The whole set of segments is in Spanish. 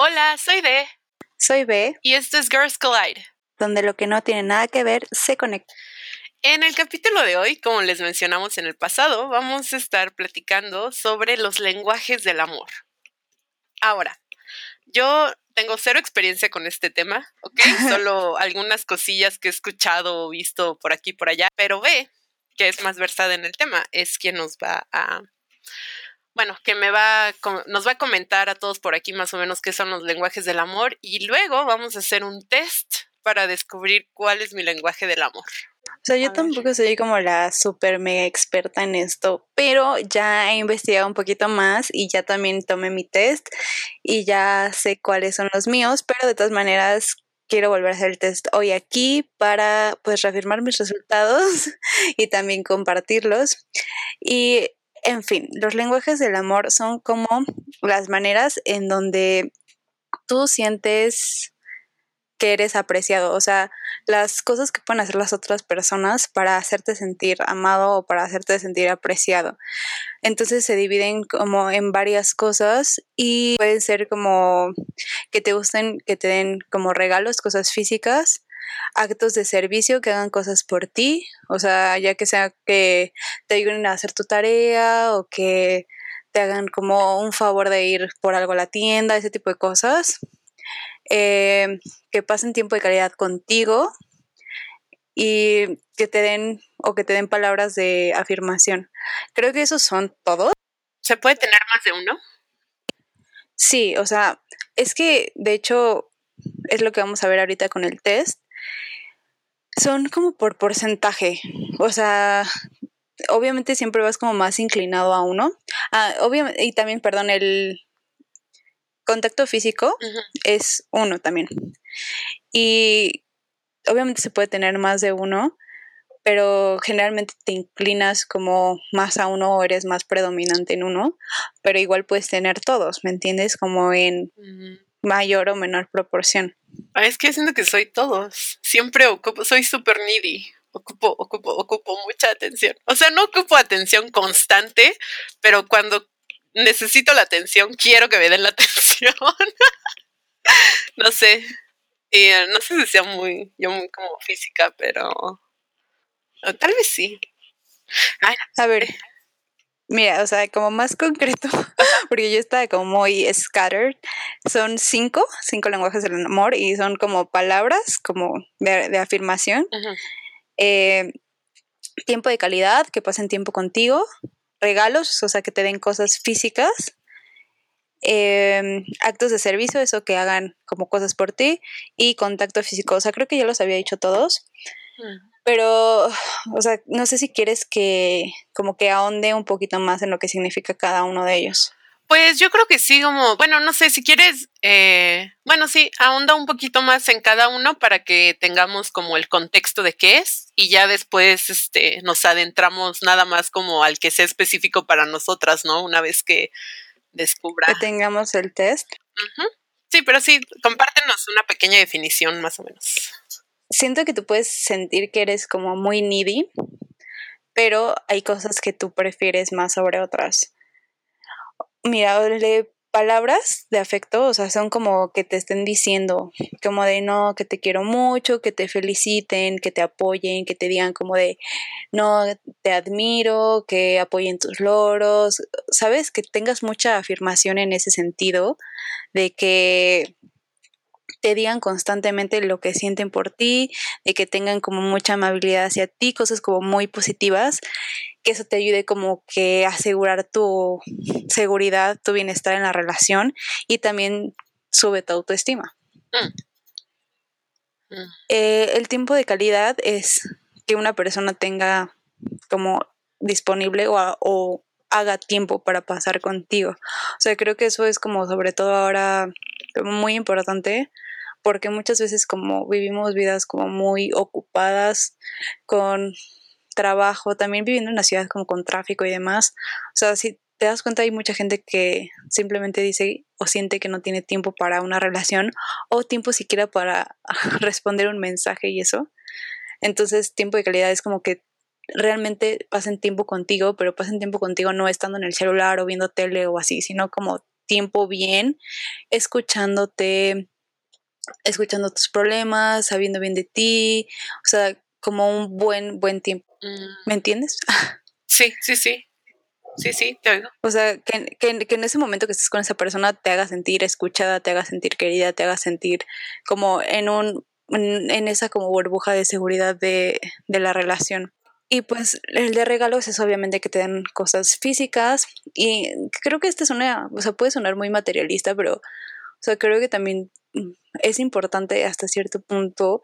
Hola, soy D. Soy B. Y esto es Girls Collide. Donde lo que no tiene nada que ver se conecta. En el capítulo de hoy, como les mencionamos en el pasado, vamos a estar platicando sobre los lenguajes del amor. Ahora, yo tengo cero experiencia con este tema, ¿ok? Solo algunas cosillas que he escuchado o visto por aquí y por allá, pero B, que es más versada en el tema, es quien nos va a bueno, que me va, nos va a comentar a todos por aquí más o menos qué son los lenguajes del amor y luego vamos a hacer un test para descubrir cuál es mi lenguaje del amor. O sea, yo tampoco soy como la super mega experta en esto, pero ya he investigado un poquito más y ya también tomé mi test y ya sé cuáles son los míos, pero de todas maneras quiero volver a hacer el test hoy aquí para pues reafirmar mis resultados y también compartirlos. Y en fin, los lenguajes del amor son como las maneras en donde tú sientes que eres apreciado, o sea, las cosas que pueden hacer las otras personas para hacerte sentir amado o para hacerte sentir apreciado. Entonces se dividen como en varias cosas y pueden ser como que te gusten, que te den como regalos, cosas físicas, actos de servicio que hagan cosas por ti, o sea, ya que sea que te ayuden a hacer tu tarea o que te hagan como un favor de ir por algo a la tienda, ese tipo de cosas. Eh, que pasen tiempo de calidad contigo y que te den o que te den palabras de afirmación. Creo que esos son todos. ¿Se puede tener más de uno? Sí, o sea, es que de hecho es lo que vamos a ver ahorita con el test son como por porcentaje. O sea, obviamente siempre vas como más inclinado a uno. Ah, obviamente, y también, perdón, el contacto físico es uno también. Y obviamente se puede tener más de uno, pero generalmente te inclinas como más a uno o eres más predominante en uno, pero igual puedes tener todos, ¿me entiendes? Como en mayor o menor proporción. Ah, es que siento que soy todos. Siempre ocupo, soy súper needy. Ocupo, ocupo, ocupo mucha atención. O sea, no ocupo atención constante, pero cuando necesito la atención, quiero que me den la atención. no sé. Y, eh, no sé si sea muy, yo muy como física, pero tal vez sí. a ver, Mira, o sea, como más concreto, porque yo estaba como muy scattered, son cinco, cinco lenguajes del amor y son como palabras, como de, afirmación. Eh, tiempo de calidad, que pasen tiempo contigo. Regalos, o sea, que te den cosas físicas. Em, actos de servicio, eso que hagan como cosas por ti. Y contacto físico, o sea, creo que ya los había dicho todos. Pero, o sea, no sé si quieres que como que ahonde un poquito más en lo que significa cada uno de ellos. Pues yo creo que sí, como, bueno, no sé, si quieres, eh, bueno, sí, ahonda un poquito más en cada uno para que tengamos como el contexto de qué es y ya después este, nos adentramos nada más como al que sea específico para nosotras, ¿no? Una vez que descubra. Que tengamos el test. Sí, pero sí, compártenos una pequeña definición más o menos siento que tú puedes sentir que eres como muy needy, pero hay cosas que tú prefieres más sobre otras. Mira, palabras de afecto, o sea, son como que te estén diciendo, como de no, que te quiero mucho, que te feliciten, que te apoyen, que te digan como de no, te admiro, que apoyen tus logros, ¿sabes? Que tengas mucha afirmación en ese sentido, de que te digan constantemente lo que sienten por ti, de que tengan como mucha amabilidad hacia ti, cosas como muy positivas, que eso te ayude como que a asegurar tu seguridad, tu bienestar en la relación y también sube tu autoestima. Mm. Mm. Eh, el tiempo de calidad es que una persona tenga como disponible o, o haga tiempo para pasar contigo. O sea, creo que eso es como sobre todo ahora muy importante porque muchas veces como vivimos vidas como muy ocupadas con trabajo, también viviendo en una ciudad como con tráfico y demás, o sea, si te das cuenta hay mucha gente que simplemente dice o siente que no tiene tiempo para una relación o tiempo siquiera para responder un mensaje y eso. Entonces, tiempo de calidad es como que realmente pasen tiempo contigo, pero pasen tiempo contigo no estando en el celular o viendo tele o así, sino como tiempo bien, escuchándote, escuchando tus problemas, sabiendo bien de ti, o sea, como un buen, buen tiempo. Mm. ¿Me entiendes? Sí, sí, sí. Sí, sí, te oigo. O sea, que, que, que, en ese momento que estés con esa persona te haga sentir escuchada, te haga sentir querida, te haga sentir como en un en, esa como burbuja de seguridad de, de la relación. Y pues el de regalos es obviamente que te den cosas físicas y creo que esta es una, o sea, puede sonar muy materialista, pero, o sea, creo que también es importante hasta cierto punto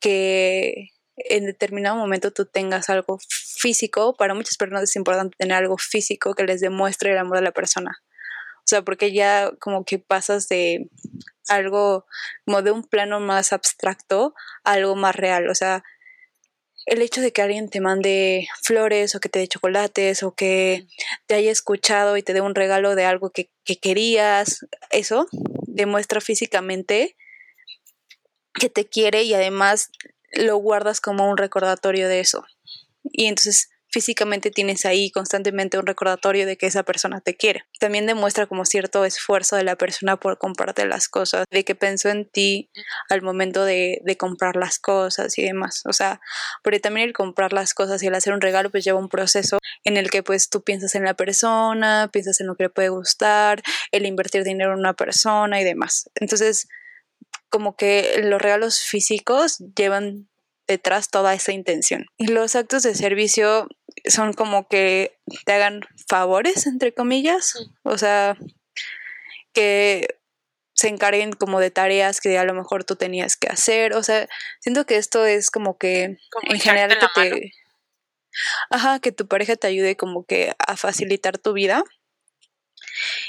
que en determinado momento tú tengas algo físico. Para muchas personas es importante tener algo físico que les demuestre el amor de la persona. O sea, porque ya como que pasas de algo como de un plano más abstracto a algo más real. O sea, el hecho de que alguien te mande flores o que te dé chocolates o que te haya escuchado y te dé un regalo de algo que, que querías, eso demuestra físicamente que te quiere y además lo guardas como un recordatorio de eso. Y entonces físicamente tienes ahí constantemente un recordatorio de que esa persona te quiere. También demuestra como cierto esfuerzo de la persona por compartir las cosas, de que pensó en ti al momento de, de comprar las cosas y demás. O sea, porque también el comprar las cosas y el hacer un regalo pues lleva un proceso en el que pues tú piensas en la persona, piensas en lo que le puede gustar, el invertir dinero en una persona y demás. Entonces, como que los regalos físicos llevan detrás toda esa intención. Y los actos de servicio son como que te hagan favores, entre comillas, o sea, que se encarguen como de tareas que a lo mejor tú tenías que hacer, o sea, siento que esto es como que en general que te... Ajá, que tu pareja te ayude como que a facilitar tu vida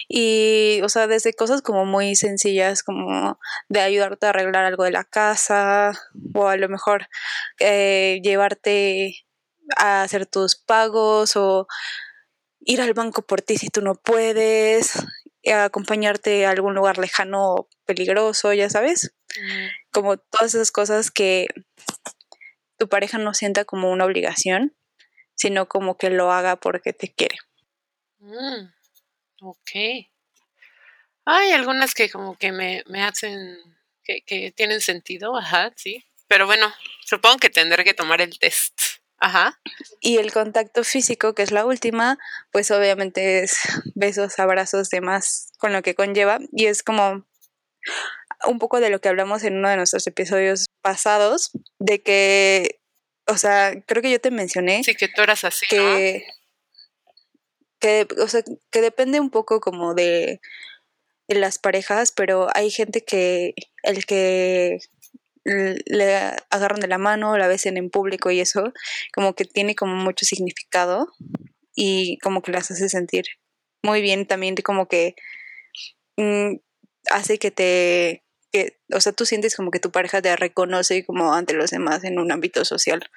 y, o sea, desde cosas como muy sencillas, como de ayudarte a arreglar algo de la casa, o a lo mejor eh, llevarte a hacer tus pagos, o ir al banco por ti si tú no puedes, acompañarte a algún lugar lejano peligroso, ya sabes. Como todas esas cosas que tu pareja no sienta como una obligación, sino como que lo haga porque te quiere. Mm. Ok. Hay algunas que como que me, me hacen, que, que tienen sentido, ajá, sí. Pero bueno, supongo que tendré que tomar el test. Ajá. Y el contacto físico, que es la última, pues obviamente es besos, abrazos, demás, con lo que conlleva. Y es como un poco de lo que hablamos en uno de nuestros episodios pasados, de que, o sea, creo que yo te mencioné. Sí, que tú eras así. Que, que, o sea, que depende un poco como de, las parejas, pero hay gente que el que le agarran de la o la besen en público y eso, como que tiene como mucho significado y como que las hace sentir muy bien también, como que mm, hace que te, que, o sea, tú sientes como que tu pareja te reconoce como ante los demás en un ámbito social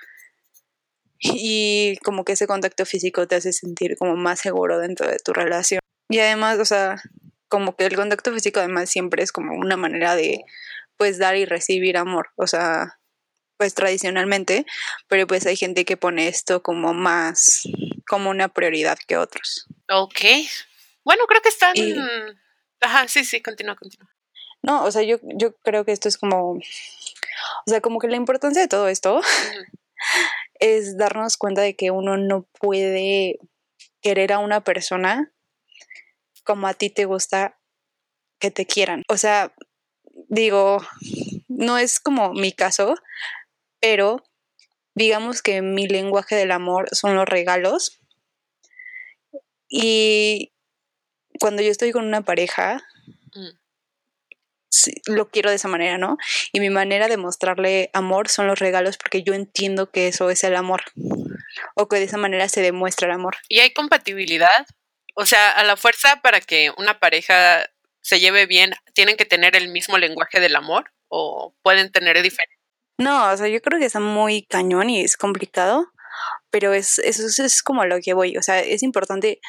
y como que ese contacto físico te hace sentir como más seguro dentro de tu relación. Y además, o sea, como que el contacto físico además siempre es como una manera de pues dar y recibir amor, o sea, pues tradicionalmente, pero pues hay gente que pone esto como más como una prioridad que otros. Ok. Bueno, creo que están... Ajá, sí, sí, continúa, continúa. No, o sea, yo, yo creo que esto es como, o sea, como que la importancia de todo esto es darnos cuenta de que uno no puede querer a una persona como a ti te gusta que te quieran. O sea, digo, no es como mi caso, pero digamos que mi lenguaje del amor son los regalos. Y cuando yo estoy con una pareja, mm lo quiero de esa manera, ¿no? Y mi manera de mostrarle amor son los regalos porque yo entiendo que eso es el amor o que de esa manera se demuestra el amor. ¿Y hay compatibilidad? O sea, a la fuerza para que una pareja se lleve bien, ¿tienen que tener el mismo lenguaje del amor o pueden tener diferente? No, o sea, yo creo que está muy cañón y es complicado, pero es, eso es como lo que voy, o sea, es importante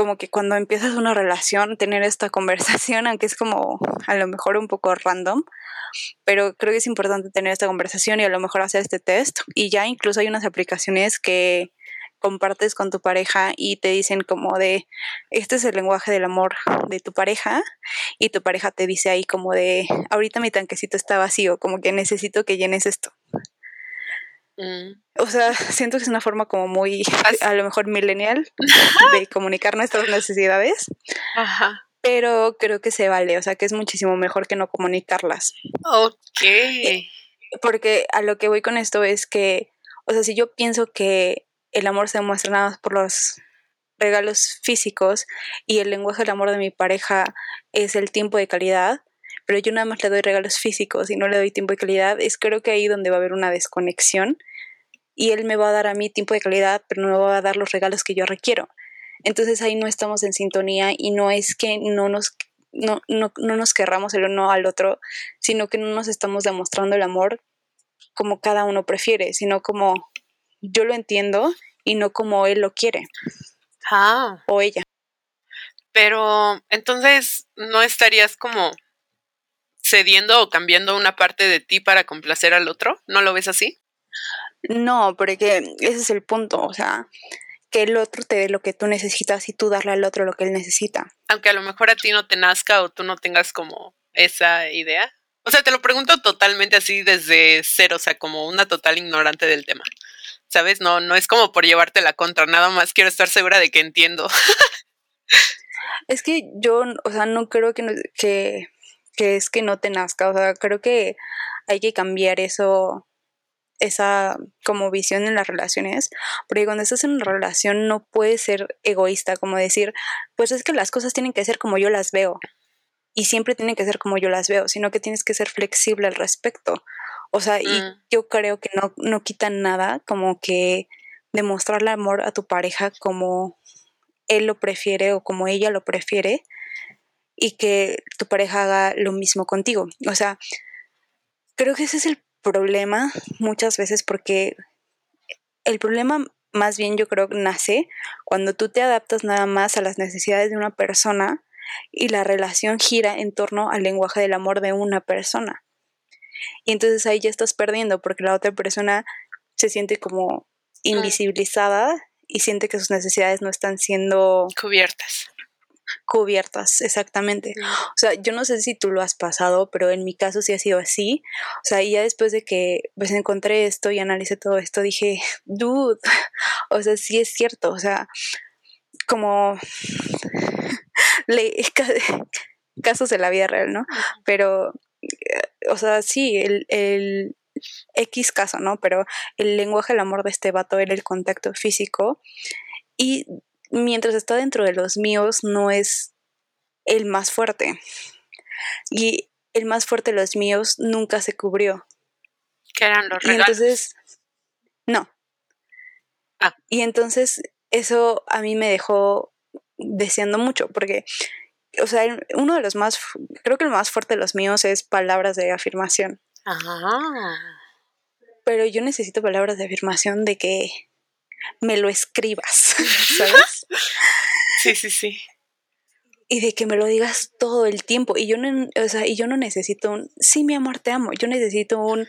como que cuando empiezas una relación, tener esta conversación, aunque es como a lo mejor un poco random, pero creo que es importante tener esta conversación y a lo mejor hacer este test. Y ya incluso hay unas aplicaciones que, compartes con tu pareja y te dicen como de, este es el lenguaje del amor de tu pareja y tu pareja te dice ahí como de, ahorita mi tanquecito está vacío, como que necesito que llenes esto. Mm. O sea, siento que es una forma como muy, a lo mejor millennial, de comunicar nuestras necesidades. Ajá. Pero creo que se vale, o sea, que es muchísimo mejor que no comunicarlas. Ok. Porque a lo que voy con esto es que, o sea, si yo pienso que el amor se demuestra nada más por los regalos físicos y el lenguaje del amor de mi pareja es el tiempo de calidad, pero yo nada más le doy regalos físicos y no le doy tiempo de calidad, es creo que ahí donde va a haber una desconexión y él me va a dar a mí tiempo de calidad, pero no me va a dar los regalos que yo requiero. Entonces ahí no estamos en sintonía y no es que no nos, no, no, no nos querramos el uno al otro, sino que no nos estamos demostrando el amor como cada uno prefiere, sino como yo lo entiendo y no como él lo quiere. Ah. O ella. Pero entonces no estarías como cediendo o cambiando una parte de ti para complacer al otro, ¿no lo ves así? No, porque ese es el punto, o sea, que el otro te dé lo que tú necesitas y tú darle al otro lo que él necesita. Aunque a lo mejor a ti no te nazca o tú no tengas como esa idea. O sea, te lo pregunto totalmente así desde cero, o sea, como una total ignorante del tema. ¿Sabes? No, no es como por llevarte la contra, nada más quiero estar segura de que entiendo. es que yo, o sea, no creo que, que, que es que no te nazca, o sea, creo que hay que cambiar eso esa como visión en las relaciones, porque cuando estás en una relación no puedes ser egoísta, como decir, pues es que las cosas tienen que ser como yo las veo y siempre tienen que ser como yo las veo, sino que tienes que ser flexible al respecto. O sea, y mm. yo creo que no, no quita nada como que demostrarle amor a tu pareja como él lo prefiere o como ella lo prefiere y que tu pareja haga lo mismo contigo. O sea, creo que ese es el problema muchas veces porque el problema más bien yo creo nace cuando tú te adaptas nada más a las necesidades de una persona y la relación gira en torno al lenguaje del amor de una persona. Y entonces ahí ya estás perdiendo porque la otra persona se siente como invisibilizada y siente que sus necesidades no están siendo cubiertas cubiertas, exactamente. O sea, yo no sé si tú lo has pasado, pero en mi caso sí ha sido así. O sea, y ya después de que pues encontré esto y analicé todo esto, dije, dude, o sea, sí es cierto, o sea, como le, casos de la vida real, ¿no? Pero, o sea, sí, el, el X caso, ¿no? Pero el lenguaje del amor de este vato era el contacto físico. Y mientras está dentro de los míos, no es el más fuerte. Y el más fuerte de los míos nunca se cubrió. ¿Qué eran los regalos? Y entonces, no. Ah. Y entonces eso a mí me dejó deseando mucho, porque, o sea, uno de los más, creo que el más fuerte de los míos es palabras de afirmación. Ajá. Pero yo necesito palabras de afirmación de que me lo escribas, ¿sabes? Sí, sí, sí. Y de que me lo digas todo el tiempo. Y yo no, o sea, y yo no necesito un, sí, mi amor, te amo. Yo necesito un,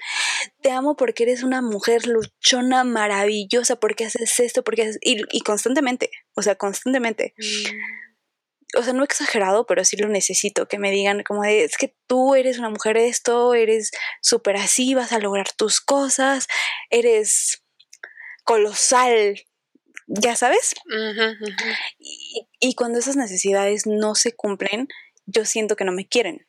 te amo porque eres una mujer luchona, maravillosa, porque haces esto, porque haces, y, y constantemente, o sea, constantemente. Mm. O sea, no exagerado, pero sí lo necesito, que me digan como de, es que tú eres una mujer esto, eres súper así, vas a lograr tus cosas, eres colosal, ya sabes. Y, cuando esas necesidades no se cumplen, yo siento que no me quieren.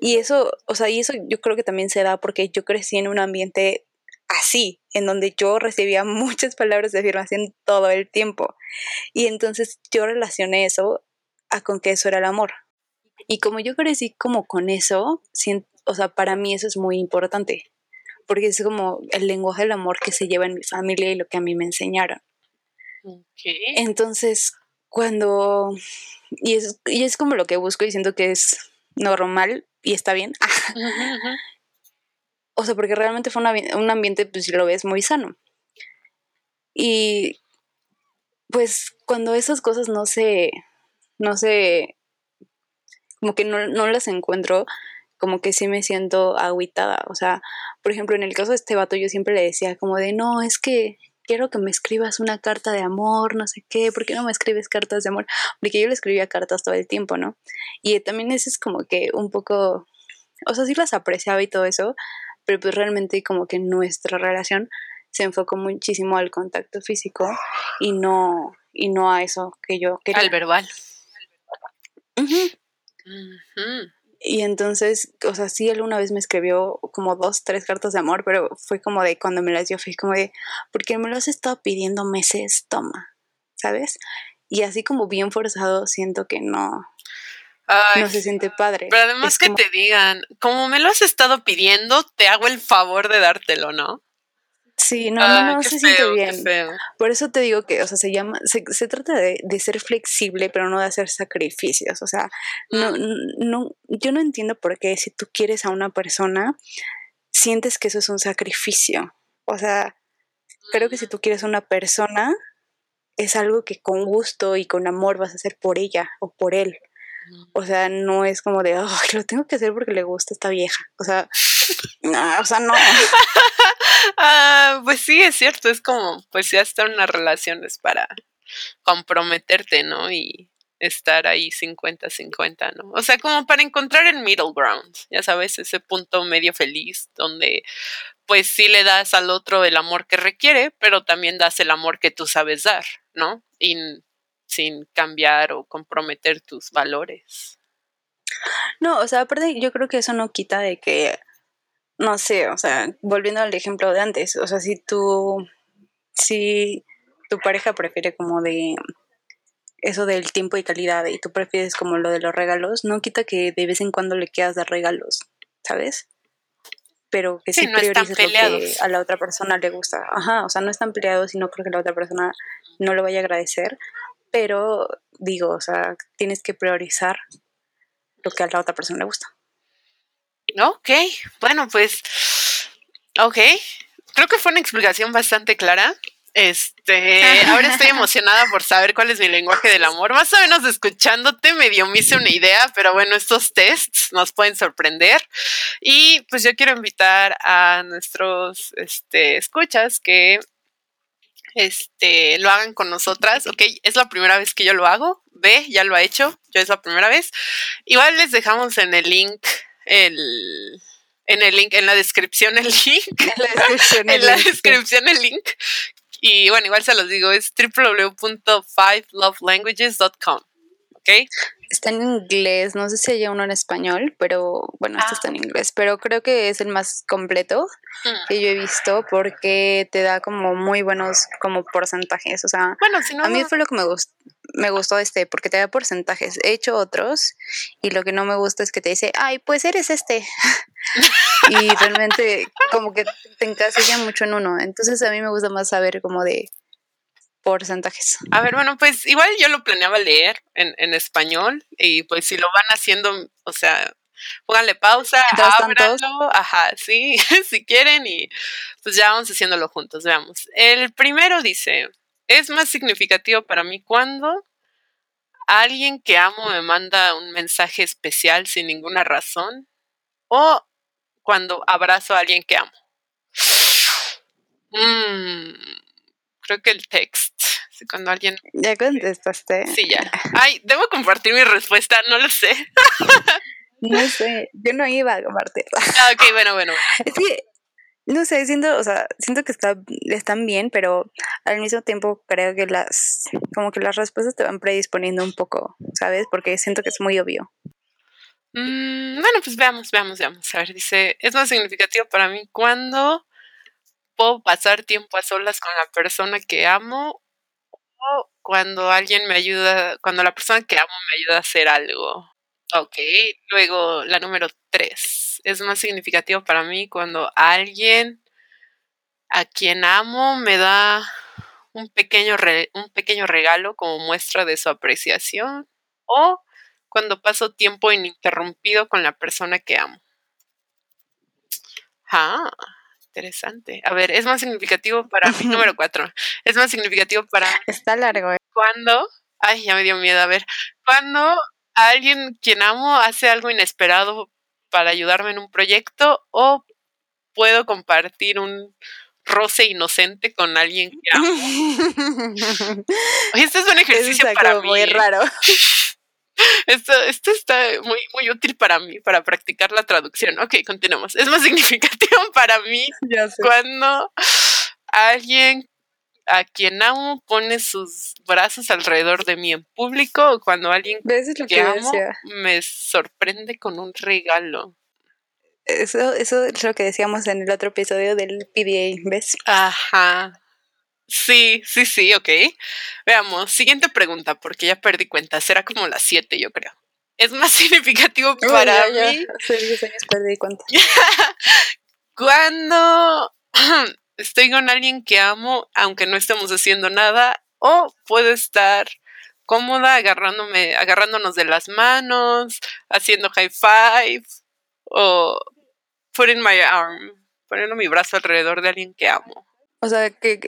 Y eso, o sea, y eso yo creo que también se da porque yo crecí en un ambiente así, en donde yo recibía muchas palabras de afirmación todo el tiempo. Y entonces yo relacioné eso a con que eso era el amor. Y como yo crecí como con eso, o sea, para mí eso es muy importante porque es como el lenguaje del amor que se lleva en mi familia y lo que a mí me enseñaron. Entonces, cuando... Y es, y es como lo que busco y siento que es normal y está bien. o sea, porque realmente fue un ambiente, pues si lo ves, muy sano. Y pues cuando esas cosas no se, no se, como que no, no las encuentro, como que sí me siento agüitada. O sea, por ejemplo, en el caso de este vato yo siempre le decía como de, no, es que quiero que me escribas una carta de amor, no sé qué, ¿por qué no me escribes cartas de amor? Porque yo le escribía cartas todo el tiempo, ¿no? Y también eso es como que un poco, o sea, sí las apreciaba y todo eso, pero pues realmente como que nuestra relación se enfocó muchísimo al contacto físico y no, y no a eso que yo quería. Al verbal. Y entonces, o sea, sí, él una vez me escribió como dos, tres cartas de amor, pero fue como de cuando me las dio, fue como de, porque me lo has estado pidiendo meses, toma, ¿sabes? Y así como bien forzado, siento que no, no se siente padre. Pero además que te digan, como me lo has estado pidiendo, te hago el favor de dártelo, ¿no? Sí, no, no, no se siente bien. Por eso te digo que, o sea, se llama, se, se trata de, de, ser flexible, pero no de hacer sacrificios. O sea, no, mm. no, yo no entiendo por qué si tú quieres a una persona, sientes que eso es un sacrificio. O sea, creo que si tú quieres a una persona, es algo que con gusto y con amor vas a hacer por ella o por él. O sea, no es como de, oh, lo tengo que hacer porque le gusta esta vieja. O sea, no, o sea, no. ah, pues sí, es cierto. Es como, pues ya están unas relaciones para comprometerte, ¿no? Y estar ahí 50-50, ¿no? O sea, como para encontrar el middle ground, ya sabes, ese punto medio feliz donde pues sí le das al otro el amor que requiere, pero también das el amor que tú sabes dar, ¿no? Y sin cambiar o comprometer tus valores. No, o sea, aparte yo creo que eso no quita de que, no sé, o sea, volviendo al ejemplo de antes, o sea, si tú, si tu pareja prefiere como de eso del tiempo y calidad y tú prefieres como lo de los regalos, no quita que de vez en cuando le quieras dar regalos, ¿sabes? Pero que sí, priorices lo que a la otra persona le gusta. Ajá, o sea, no están peleados y no creo que la otra persona no lo vaya a agradecer, pero digo, o sea, tienes que priorizar lo que a la otra persona le gusta. Ok, bueno, pues, ok, creo que fue una explicación bastante clara. Este, ahora estoy emocionada por saber cuál es mi lenguaje del amor. Más o menos escuchándote medio me hice una idea, pero bueno, estos tests nos pueden sorprender. Y pues yo quiero invitar a nuestros este, escuchas que este, lo hagan con nosotras, ¿ok? Es la primera vez que yo lo hago, B ya lo ha hecho, yo es la primera vez. Igual les dejamos en el link el en el link, en la descripción el link. En la descripción, el, la descripción el link. Y bueno, igual se los digo, es www.fivelovelanguages.com. ¿Ok? Está en inglés, no sé si hay uno en español, pero bueno, este está en ah. inglés, pero creo que es el más completo mm. que yo he visto porque te da como muy buenos como porcentajes, o sea, bueno, si no, a mí fue lo que me gustó, me gustó este porque te da porcentajes. He hecho otros y lo que no me gusta es que te dice, ay, pues eres este. y realmente como que te encasilla mucho en uno. Entonces a mí me gusta más saber como de porcentajes. A ver, bueno, pues igual yo lo planeaba leer en, en español y pues si lo van haciendo, o sea, pónganle pausa, ábranlo, ajá, sí, si quieren y pues ya vamos haciéndolo juntos, veamos. El primero dice, es más significativo para mí cuando alguien que amo me manda un mensaje especial sin ninguna razón o cuando abrazo a alguien que amo. Mm, creo que el text. Cuando alguien. ¿Ya contestaste? Sí, ya. Ay, debo compartir mi respuesta, no lo sé. no sé, yo no iba a compartirla. Ah, ok, bueno, bueno. Es que, no sé, siento, o sea, siento que está, están bien, pero al mismo tiempo creo que las, como que las respuestas te van predisponiendo un poco, ¿sabes? Porque siento que es muy obvio. Mm, bueno, pues veamos, veamos, veamos. A ver, dice, es más significativo para mí cuando puedo pasar tiempo a solas con la persona que amo o cuando alguien me ayuda, cuando la persona que amo me ayuda a hacer algo. Ok, luego la número tres. Es más significativo para mí cuando alguien a quien amo me da un pequeño, un pequeño regalo como muestra de su apreciación o cuando paso tiempo ininterrumpido con la persona que amo. Ah, interesante. A ver, es más significativo para mí, número cuatro. Es más significativo para... Está largo. ¿eh? Cuando... Ay, ya me dio miedo. A ver, cuando alguien quien amo hace algo inesperado para ayudarme en un proyecto o puedo compartir un roce inocente con alguien que amo. Esto es un ejercicio para mí. Muy raro. Esto, esto está muy, muy útil para mí, para practicar la traducción. Ok, continuemos. Es más significativo para mí cuando alguien a quien amo pone sus brazos alrededor de mí en público o cuando alguien ¿Ves es lo que que amo decía? me sorprende con un regalo. Eso, eso es lo que decíamos en el otro episodio del PDA, ¿ves? Ajá. Sí, sí, sí, ok. Veamos, siguiente pregunta, porque ya perdí cuenta. Será como las 7, yo creo. Es más significativo para ya, ya. mí Hace 10 años perdí cuenta. cuando estoy con alguien que amo, aunque no estemos haciendo nada, o puedo estar cómoda agarrándome, agarrándonos de las manos, haciendo high five, o putting my arm, poniendo mi brazo alrededor de alguien que amo. O sea, que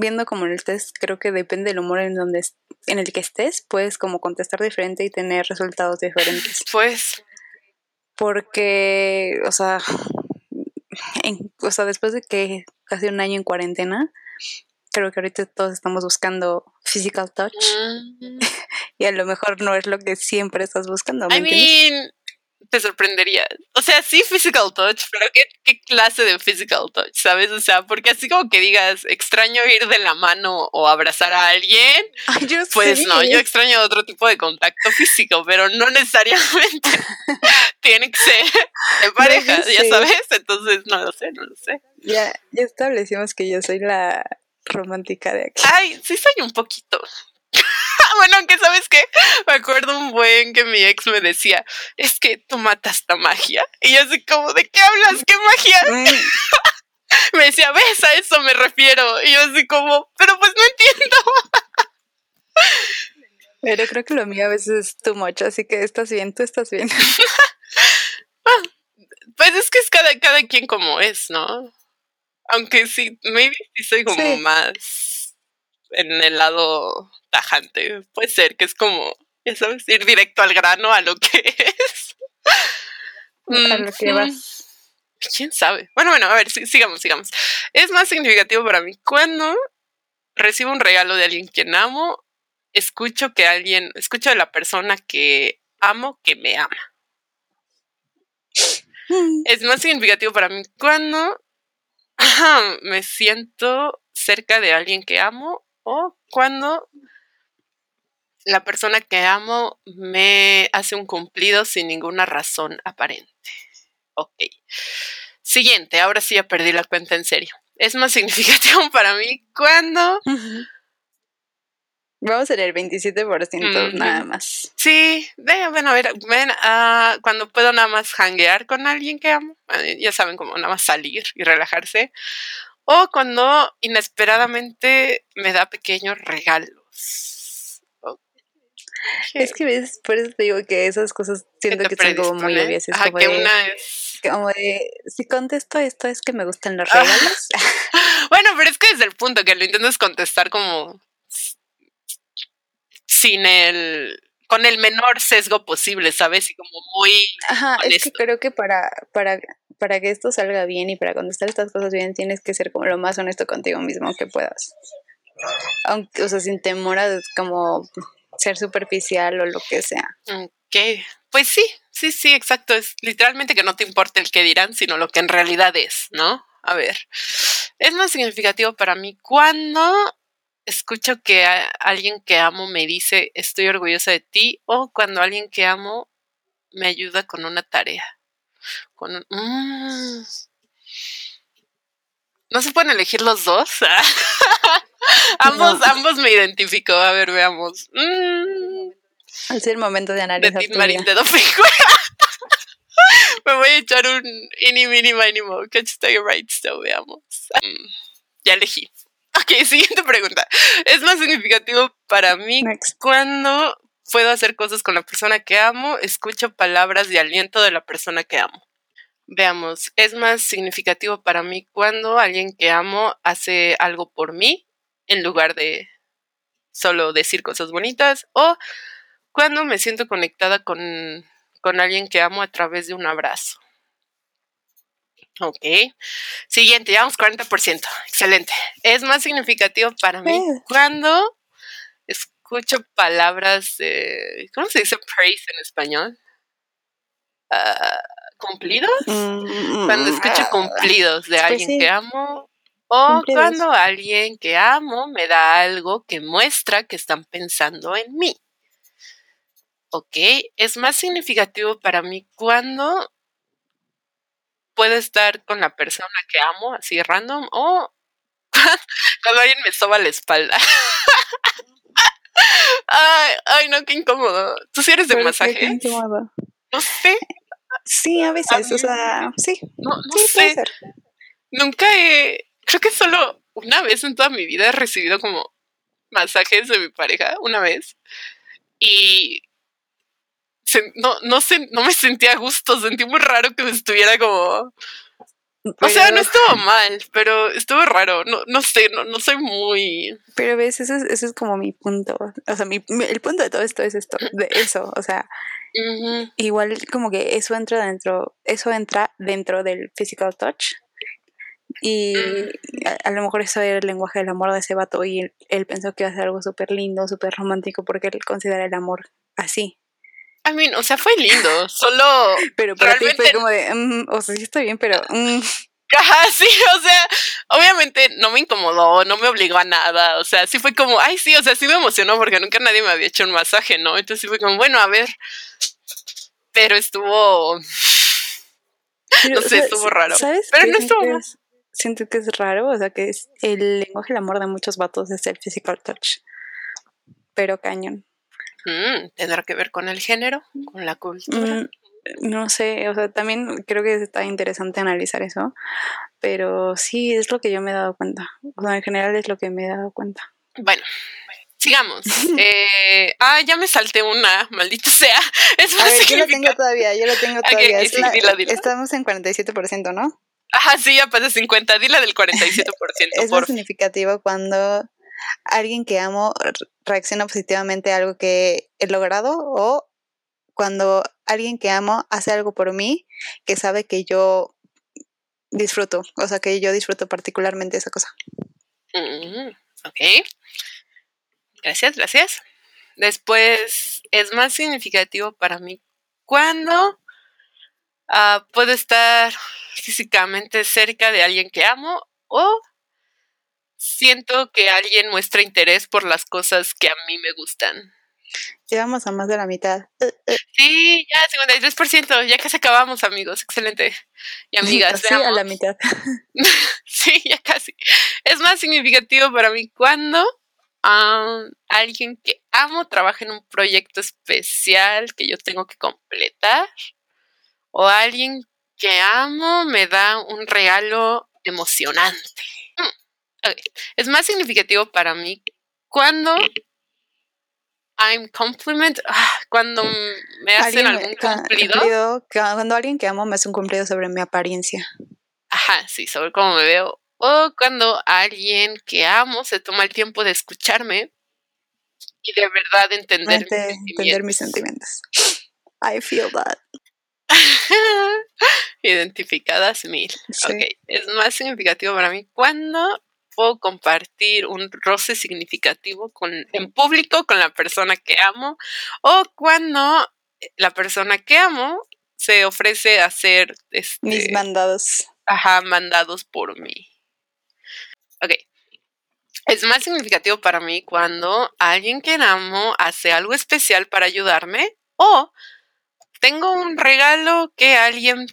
viendo como en el test, creo que depende del humor en donde en el que estés, puedes como contestar diferente y tener resultados diferentes. Pues, Porque, o sea, en- o sea, después de que casi un año en cuarentena, creo que ahorita todos estamos buscando physical touch mm, y a lo mejor no es lo que siempre estás buscando. ¿me I mean, te sorprendería. O sea, sí physical touch, pero ¿qué, qué clase de physical touch, ¿sabes? O sea, porque así como que digas, extraño ir de la mano o abrazar a alguien, Ay, yo pues no, yo extraño otro tipo de contacto físico, pero no necesariamente tiene que ser de pareja, ya sabes. Entonces, no lo sé, no lo sé. Ya, ya establecimos que yo soy la romántica de aquí. Ay, sí soy un poquito. Bueno, aunque sabes qué, me acuerdo un buen que mi ex me decía, es que tú matas la magia. Y yo así como, ¿de qué hablas? ¿Qué magia? Mm, Me decía, ves, a eso me refiero. Y yo así como, pero pues no entiendo. Pero creo que lo mío a veces es too much, así que estás bien, tú estás bien. Pues es que es cada, cada quien como es, ¿no? Aunque sí, maybe sí soy como Sí. más en el lado tajante. Puede ser que es como, ya sabes, ir directo al grano a lo que es. A lo que Ujú. vas. ¿Quién sabe? Bueno, bueno, a ver, sí, sigamos, sigamos. Es más significativo para mí cuando recibo un regalo de alguien quien amo, escucho que alguien, escucho de la persona que amo que me ama. Mm, Es más significativo para mí cuando me siento cerca de alguien que amo o cuando la persona que amo me hace un cumplido sin ninguna razón aparente. Ok. Siguiente, ahora sí ya perdí la cuenta en serio. Es más significativo para mí cuando... Vamos en el 27% Ujú. nada más. Sí, de- bueno, a ver, ven, ah, cuando puedo nada más hanguear con alguien que amo, eh, ya saben, como nada más salir y relajarse, o cuando inesperadamente me da pequeños regalos. Es que ves, por eso te digo que esas cosas ¿Qué siento que son como muy obvias. Es Ajá, como que de, una es... como de, si contesto esto es que me gustan los regalos. Bueno, pero es que desde el punto que lo intentas contestar como sin el... con el menor sesgo posible, ¿sabes? Y como muy... Ajá, es que creo que para, para, para que esto salga bien y para contestar estas cosas bien tienes que ser como lo más honesto contigo mismo que puedas. Aunque, o sea, sin temor a como ser superficial o lo que sea. Ok, pues sí, sí, sí, exacto. Es literalmente que no te importa el que dirán, sino lo que en realidad es, ¿no? A ver, es más significativo para mí cuando escucho que alguien que amo me dice estoy orgullosa de ti o cuando alguien que amo me ayuda con una tarea. Con un- Mm. No se pueden elegir los dos. ambos, No. ambos me identifico. A ver, veamos. Mm Es el momento de de analizar Tin tu Marín de. Me voy a echar un ini mini mini mo. Catch the right so veamos. Mm, ya elegí. Ok, siguiente pregunta. Es más significativo para mí Next. cuando puedo hacer cosas con la persona que amo, escucho palabras de aliento de la persona que amo. Veamos, es más significativo para mí cuando alguien que amo hace algo por mí en lugar de solo decir cosas bonitas o cuando me siento conectada con, con alguien que amo a través de un abrazo. Ok. Siguiente, llevamos 40%. Excelente. Es más significativo para mí cuando escucho palabras de. ¿Cómo se dice praise en español? Ah, ¿Cumplidos? Mm, Cuando escucho ah, cumplidos de pues alguien sí. que amo. O Cumplidos. cuando alguien que amo me da algo que muestra que están pensando en mí. Ok, es más significativo para mí cuando puedo estar con la persona que amo, así random, o cuando alguien me soba la espalda. ay, ay, no, qué incómodo. ¿Tú sí eres de incómodo. No sé, Sí, a veces, o sea, sí, no, no sí, sé. Nunca he, creo que solo una vez en toda mi vida he recibido como masajes de mi pareja, una vez. Y se- no, no sé, no me sentía a gusto, sentí muy raro que me estuviera como... O sea, no estuvo mal, pero estuvo raro. No, no sé, no, no soy muy... Pero ves, eso es, eso es como mi punto. O sea, mi, el punto de todo esto es esto, de eso. O sea, igual como que eso entra dentro, eso entra dentro del physical touch. Y a, a lo mejor eso era el lenguaje del amor de ese vato y él, él pensó que iba a ser algo súper lindo, súper romántico porque él considera el amor así. I mean, o sea, fue lindo, solo... Pero para ti fue Realmente- como de, "Mm, o sea, sí estoy bien, pero mm". Ajá, sí, o sea, obviamente no me incomodó, no me obligó a nada, o sea, sí fue como, ay, sí, o sea, sí me emocionó porque nunca nadie me había hecho un masaje, ¿no? Entonces sí fue como, bueno, a ver, pero estuvo, Pero, No o sé, sea, estuvo raro. ¿Sabes Pero no estuvo es- Siento que es raro, o sea, que es el lenguaje del amor de muchos vatos es el physical touch. Pero cañón. Mm, tendrá que ver con el género, con la cultura. Mm, no sé, o sea, también creo que está interesante analizar eso, pero sí es lo que yo me he dado cuenta. O sea, en general es lo que me he dado cuenta. Bueno, sigamos. Eh, ah, ya me salté una, maldita sea. Es más ver, yo lo tengo todavía, yo lo tengo todavía. ok, Es sí, la- dila, dila. Estamos en 47%, ¿no? Ajá, sí, ya pasé 50, dila del 47%, Es por más significativo cuando alguien que amo re- reacciona positivamente a algo que he logrado o cuando alguien que amo hace algo por mí que sabe que yo disfruto, o sea, que yo disfruto particularmente esa cosa. Mm, ok. Gracias, gracias. Después, es más significativo para mí cuando ah, puedo estar físicamente cerca de alguien que amo o siento que alguien muestra interés por las cosas que a mí me gustan. Llegamos a más de la mitad. Sí, ya 53%, ya casi acabamos, amigos. Excelente. Y amigas, Sí, a veamos. la mitad. Sí, ya casi. Es más significativo para mí cuando ah, alguien que amo trabaja en un proyecto especial que yo tengo que completar. O alguien que amo me da un regalo emocionante. Mm. Es más significativo para mí cuando I'm compliment, ah, cuando me hacen algún cumplido. Cuando alguien que amo me hace un cumplido sobre mi apariencia. Ajá, sí, sobre cómo me veo. O cuando alguien que amo se toma el tiempo de escucharme y de verdad entender mis entender mis sentimientos. sentimientos. I feel that. Identificadas mil. Sí. Ok, es más significativo para mí cuando puedo compartir un roce significativo con, en público con la persona que amo o cuando la persona que amo se ofrece a hacer este, Mis mandados. Ajá, mandados por mí. Ok. Es más significativo para mí cuando alguien que amo hace algo especial para ayudarme o tengo un regalo que alguien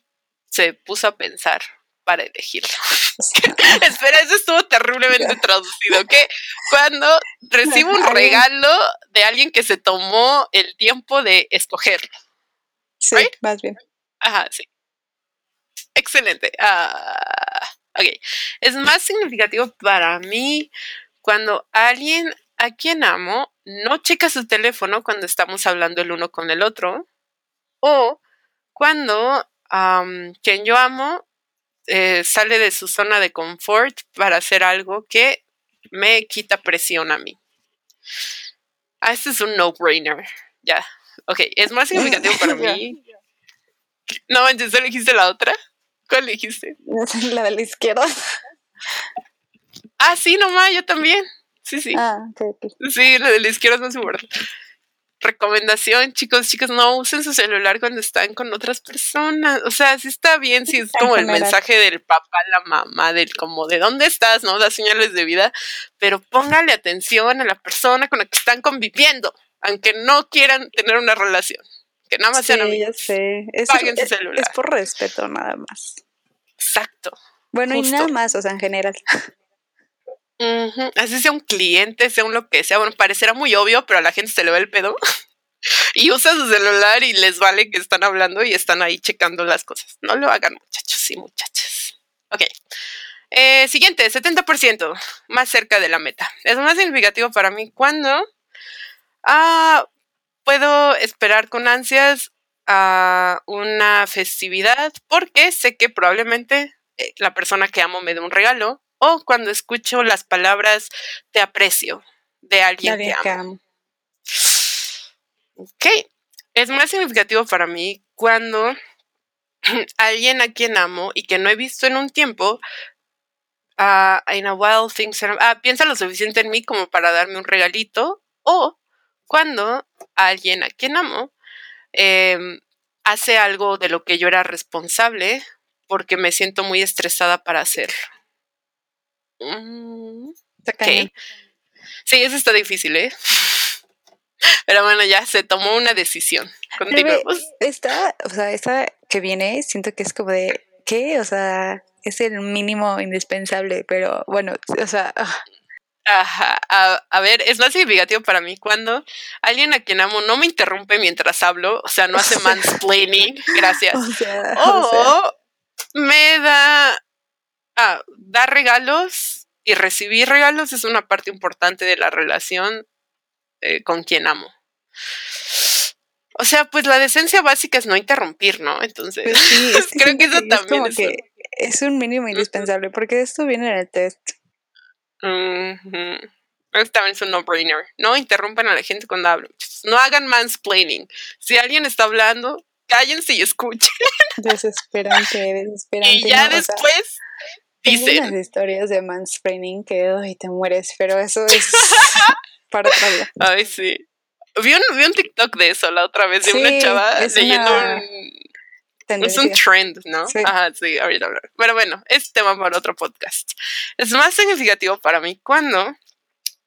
se puso a pensar para elegirlo. Espera, eso estuvo terriblemente traducido. Que cuando recibo un regalo de alguien que se tomó el tiempo de escogerlo. Sí, Right? más bien. Ajá, sí. Excelente. Ah, ok. Es más significativo para mí cuando alguien a quien amo no checa su teléfono cuando estamos hablando el uno con el otro o cuando quien yo amo eh, sale de su zona de confort para hacer algo que me quita presión a mí. Ah, este es un no-brainer. Ya. Ok, es más significativo para mí. No, entonces elegiste la otra. ¿Cuál dijiste? La de la izquierda. Ah, sí, nomás, yo también. Sí, sí. Ah, ok, ok. Sí, la de la izquierda es más importante. Recomendación, chicos, chicos, no usen su celular cuando están con otras personas. O sea, sí está bien si es como el mensaje del papá, la mamá, del como de dónde estás, ¿no? Das señales de vida, pero póngale atención a la persona con la que están conviviendo, aunque no quieran tener una relación. Que nada más sean Sí, amigos. ya sé. Es, Paguen su celular. es por respeto nada más. Exacto. Bueno, y nada más, o sea, en general. Así sea un cliente, sea un lo que sea, bueno, parecerá muy obvio, pero a la gente se le va el pedo. y usa su celular y les vale que están hablando y están ahí checando las cosas. No lo hagan, muchachos y muchachas. Ok. Eh, siguiente, 70%, más cerca de la meta. Es más significativo para mí cuando ah, puedo esperar con ansias a una festividad porque sé que probablemente eh, la persona que amo me dé un regalo o cuando escucho las palabras te aprecio de alguien que amo. Ok. Es más significativo para mí cuando alguien a quien amo y que no he visto en un tiempo, ah, in a while thinks, ah, piensa lo suficiente en mí como para darme un regalito, o cuando alguien a quien amo em, hace algo de lo que yo era responsable porque me siento muy estresada para hacerlo. Mm, Está Ok. cañón. Sí, eso está difícil, ¿eh? Pero bueno, ya se tomó una decisión. Continuemos. esta, o sea, esta que viene, siento que es como de, ¿qué? O sea, es el mínimo indispensable, pero bueno, o sea, ah, Ajá. A, a ver, es más significativo para mí cuando alguien a quien amo no me interrumpe mientras hablo, o sea, no hace mansplaining, gracias. o sea, o sea, O me da, ah, dar regalos y recibir regalos es una parte importante de la relación eh, con quien amo. O sea, pues la decencia básica es no interrumpir, ¿no? Entonces, pues sí, creo que eso es también como es que es un mínimo indispensable, porque esto viene en el test. Ujú. Eso también es un no-brainer. No interrumpan a la gente cuando hablan. No hagan mansplaining. Si alguien está hablando, cállense y escuchen. Desesperante, desesperante. Y ya ¿no? O sea, después tengo dicen. unas historias de mansplaining que ay, te mueres, pero eso es para otro día. Ay, sí. Vi un, vi un TikTok de eso la otra vez, de una Sí, chava es leyendo una un. Es Tendencia. un trend, ¿no? Sí. Ajá, sí, ahorita hablar. Pero bueno, es tema para otro podcast. Es más significativo para mí cuando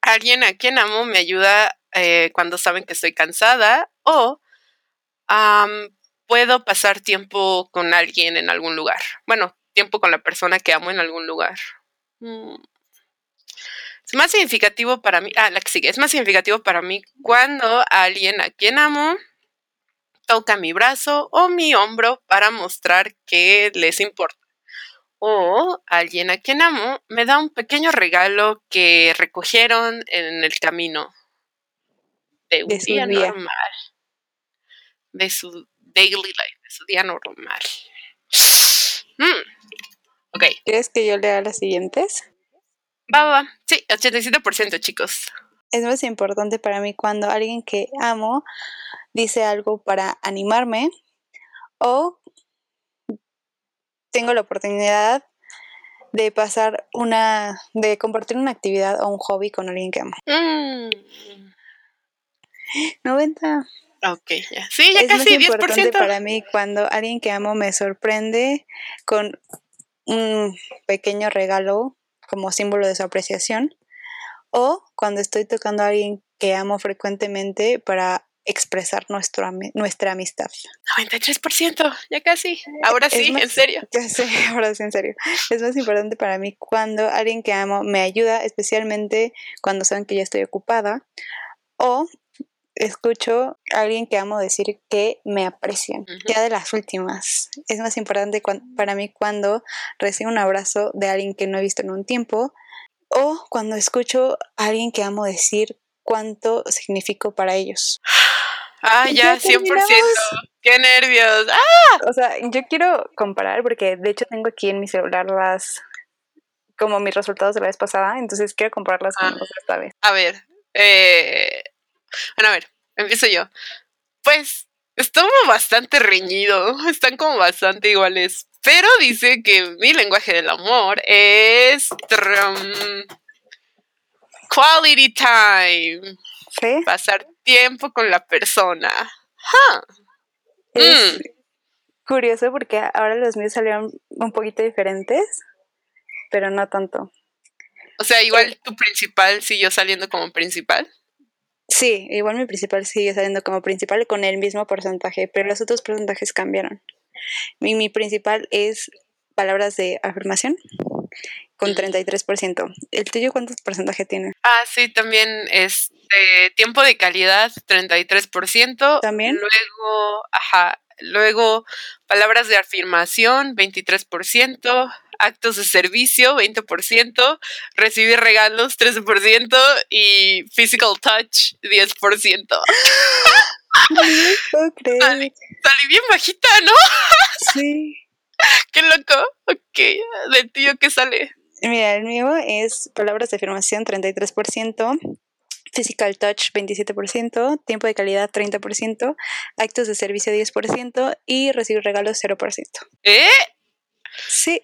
alguien a quien amo me ayuda eh, cuando saben que estoy cansada o am, puedo pasar tiempo con alguien en algún lugar. Bueno, tiempo con la persona que amo en algún lugar. Mm. Es más significativo para mí, ah, la que sigue, es más significativo para mí cuando alguien a quien amo toca mi brazo o mi hombro para mostrar que les importa. O alguien a quien amo me da un pequeño regalo que recogieron en el camino de un De día, día. normal. De su daily life, de su día normal. Mm, Ok, ¿Quieres que yo lea las siguientes? va, va, va. Sí, 87%, chicos. Es más importante para mí cuando alguien que amo dice algo para animarme o tengo la oportunidad de pasar una, de compartir una actividad o un hobby con alguien que amo. Mm, 90. Ok, ya. Sí, ya es más casi importante 10%. para mí cuando alguien que amo me sorprende con un pequeño regalo como símbolo de su apreciación o cuando estoy tocando a alguien que amo frecuentemente para expresar nuestro nuestra amistad. 93%, ya casi. Ahora sí, más- en serio. Ya sé, ahora sí, en serio. Es más importante para mí cuando alguien que amo me ayuda, especialmente cuando saben que yo estoy ocupada, o escucho a alguien que amo decir que me aprecian. Ya de las últimas. Es más importante para mí cuando recibo un abrazo de alguien que no he visto en un tiempo, o cuando escucho a alguien que amo decir cuánto significo para ellos. Ah, Ya ya, 100%. terminamos. Qué nervios. Ah, O sea, yo quiero comparar porque de hecho tengo aquí en mi celular las como mis resultados de la vez pasada, entonces quiero compararlas con Ah. los de esta vez. a ver. Eh, bueno, a ver, empiezo yo. Pues está bastante reñido, están como bastante iguales. Pero dice que mi lenguaje del amor es quality time. ¿Sí? Pasar tiempo con la persona. Es mm. curioso porque ahora los míos salieron un poquito diferentes, pero no tanto. O sea, igual eh, tu principal siguió saliendo como principal. Sí, igual mi principal sigue saliendo como principal con el mismo porcentaje, pero los otros porcentajes cambiaron. Mi, mi principal es palabras de afirmación con 33%. ¿El tuyo cuántos porcentaje tiene? Ah, sí, también es tiempo de calidad 33%. También. Luego, ajá, luego palabras de afirmación 23%, actos de servicio 20%, recibir regalos 13% y physical touch 10%. No salí, salí bien bajita, ¿no? Sí. Qué loco. Ok, ¿del tío qué sale? Mira, el mío es palabras de afirmación 33%, physical touch 27%, tiempo de calidad 30%, actos de servicio 10% y recibir regalos 0%. ¿Eh? Sí.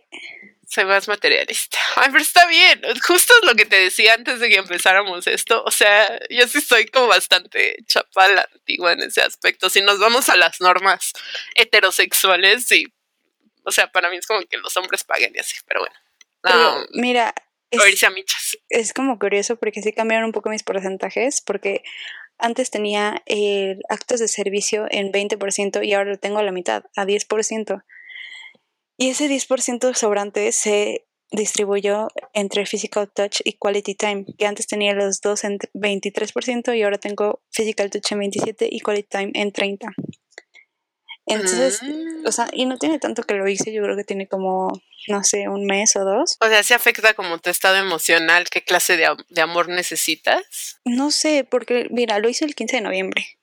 Soy más materialista. Ay, pero está bien. Justo es lo que te decía antes de que empezáramos esto. O sea, yo sí soy como bastante chapala antigua en ese aspecto. Si nos vamos a las normas heterosexuales, sí. O sea, para mí es como que los hombres paguen y así, pero bueno. Pero, mira, es, a michas. es como curioso porque sí cambiaron un poco mis porcentajes, porque antes tenía eh, actos de servicio en 20% y ahora lo tengo a la mitad, a 10%. Y ese 10% sobrante se distribuyó entre Physical Touch y Quality Time, que antes tenía los dos en 23% y ahora tengo Physical Touch en 27% y Quality Time en 30%. Entonces, o sea, y no tiene tanto que lo hice, yo creo que tiene como, no sé, un mes o dos. O sea, ¿se afecta como tu estado emocional? ¿Qué clase de, de amor necesitas? No sé, porque, mira, lo hice el 15 de noviembre.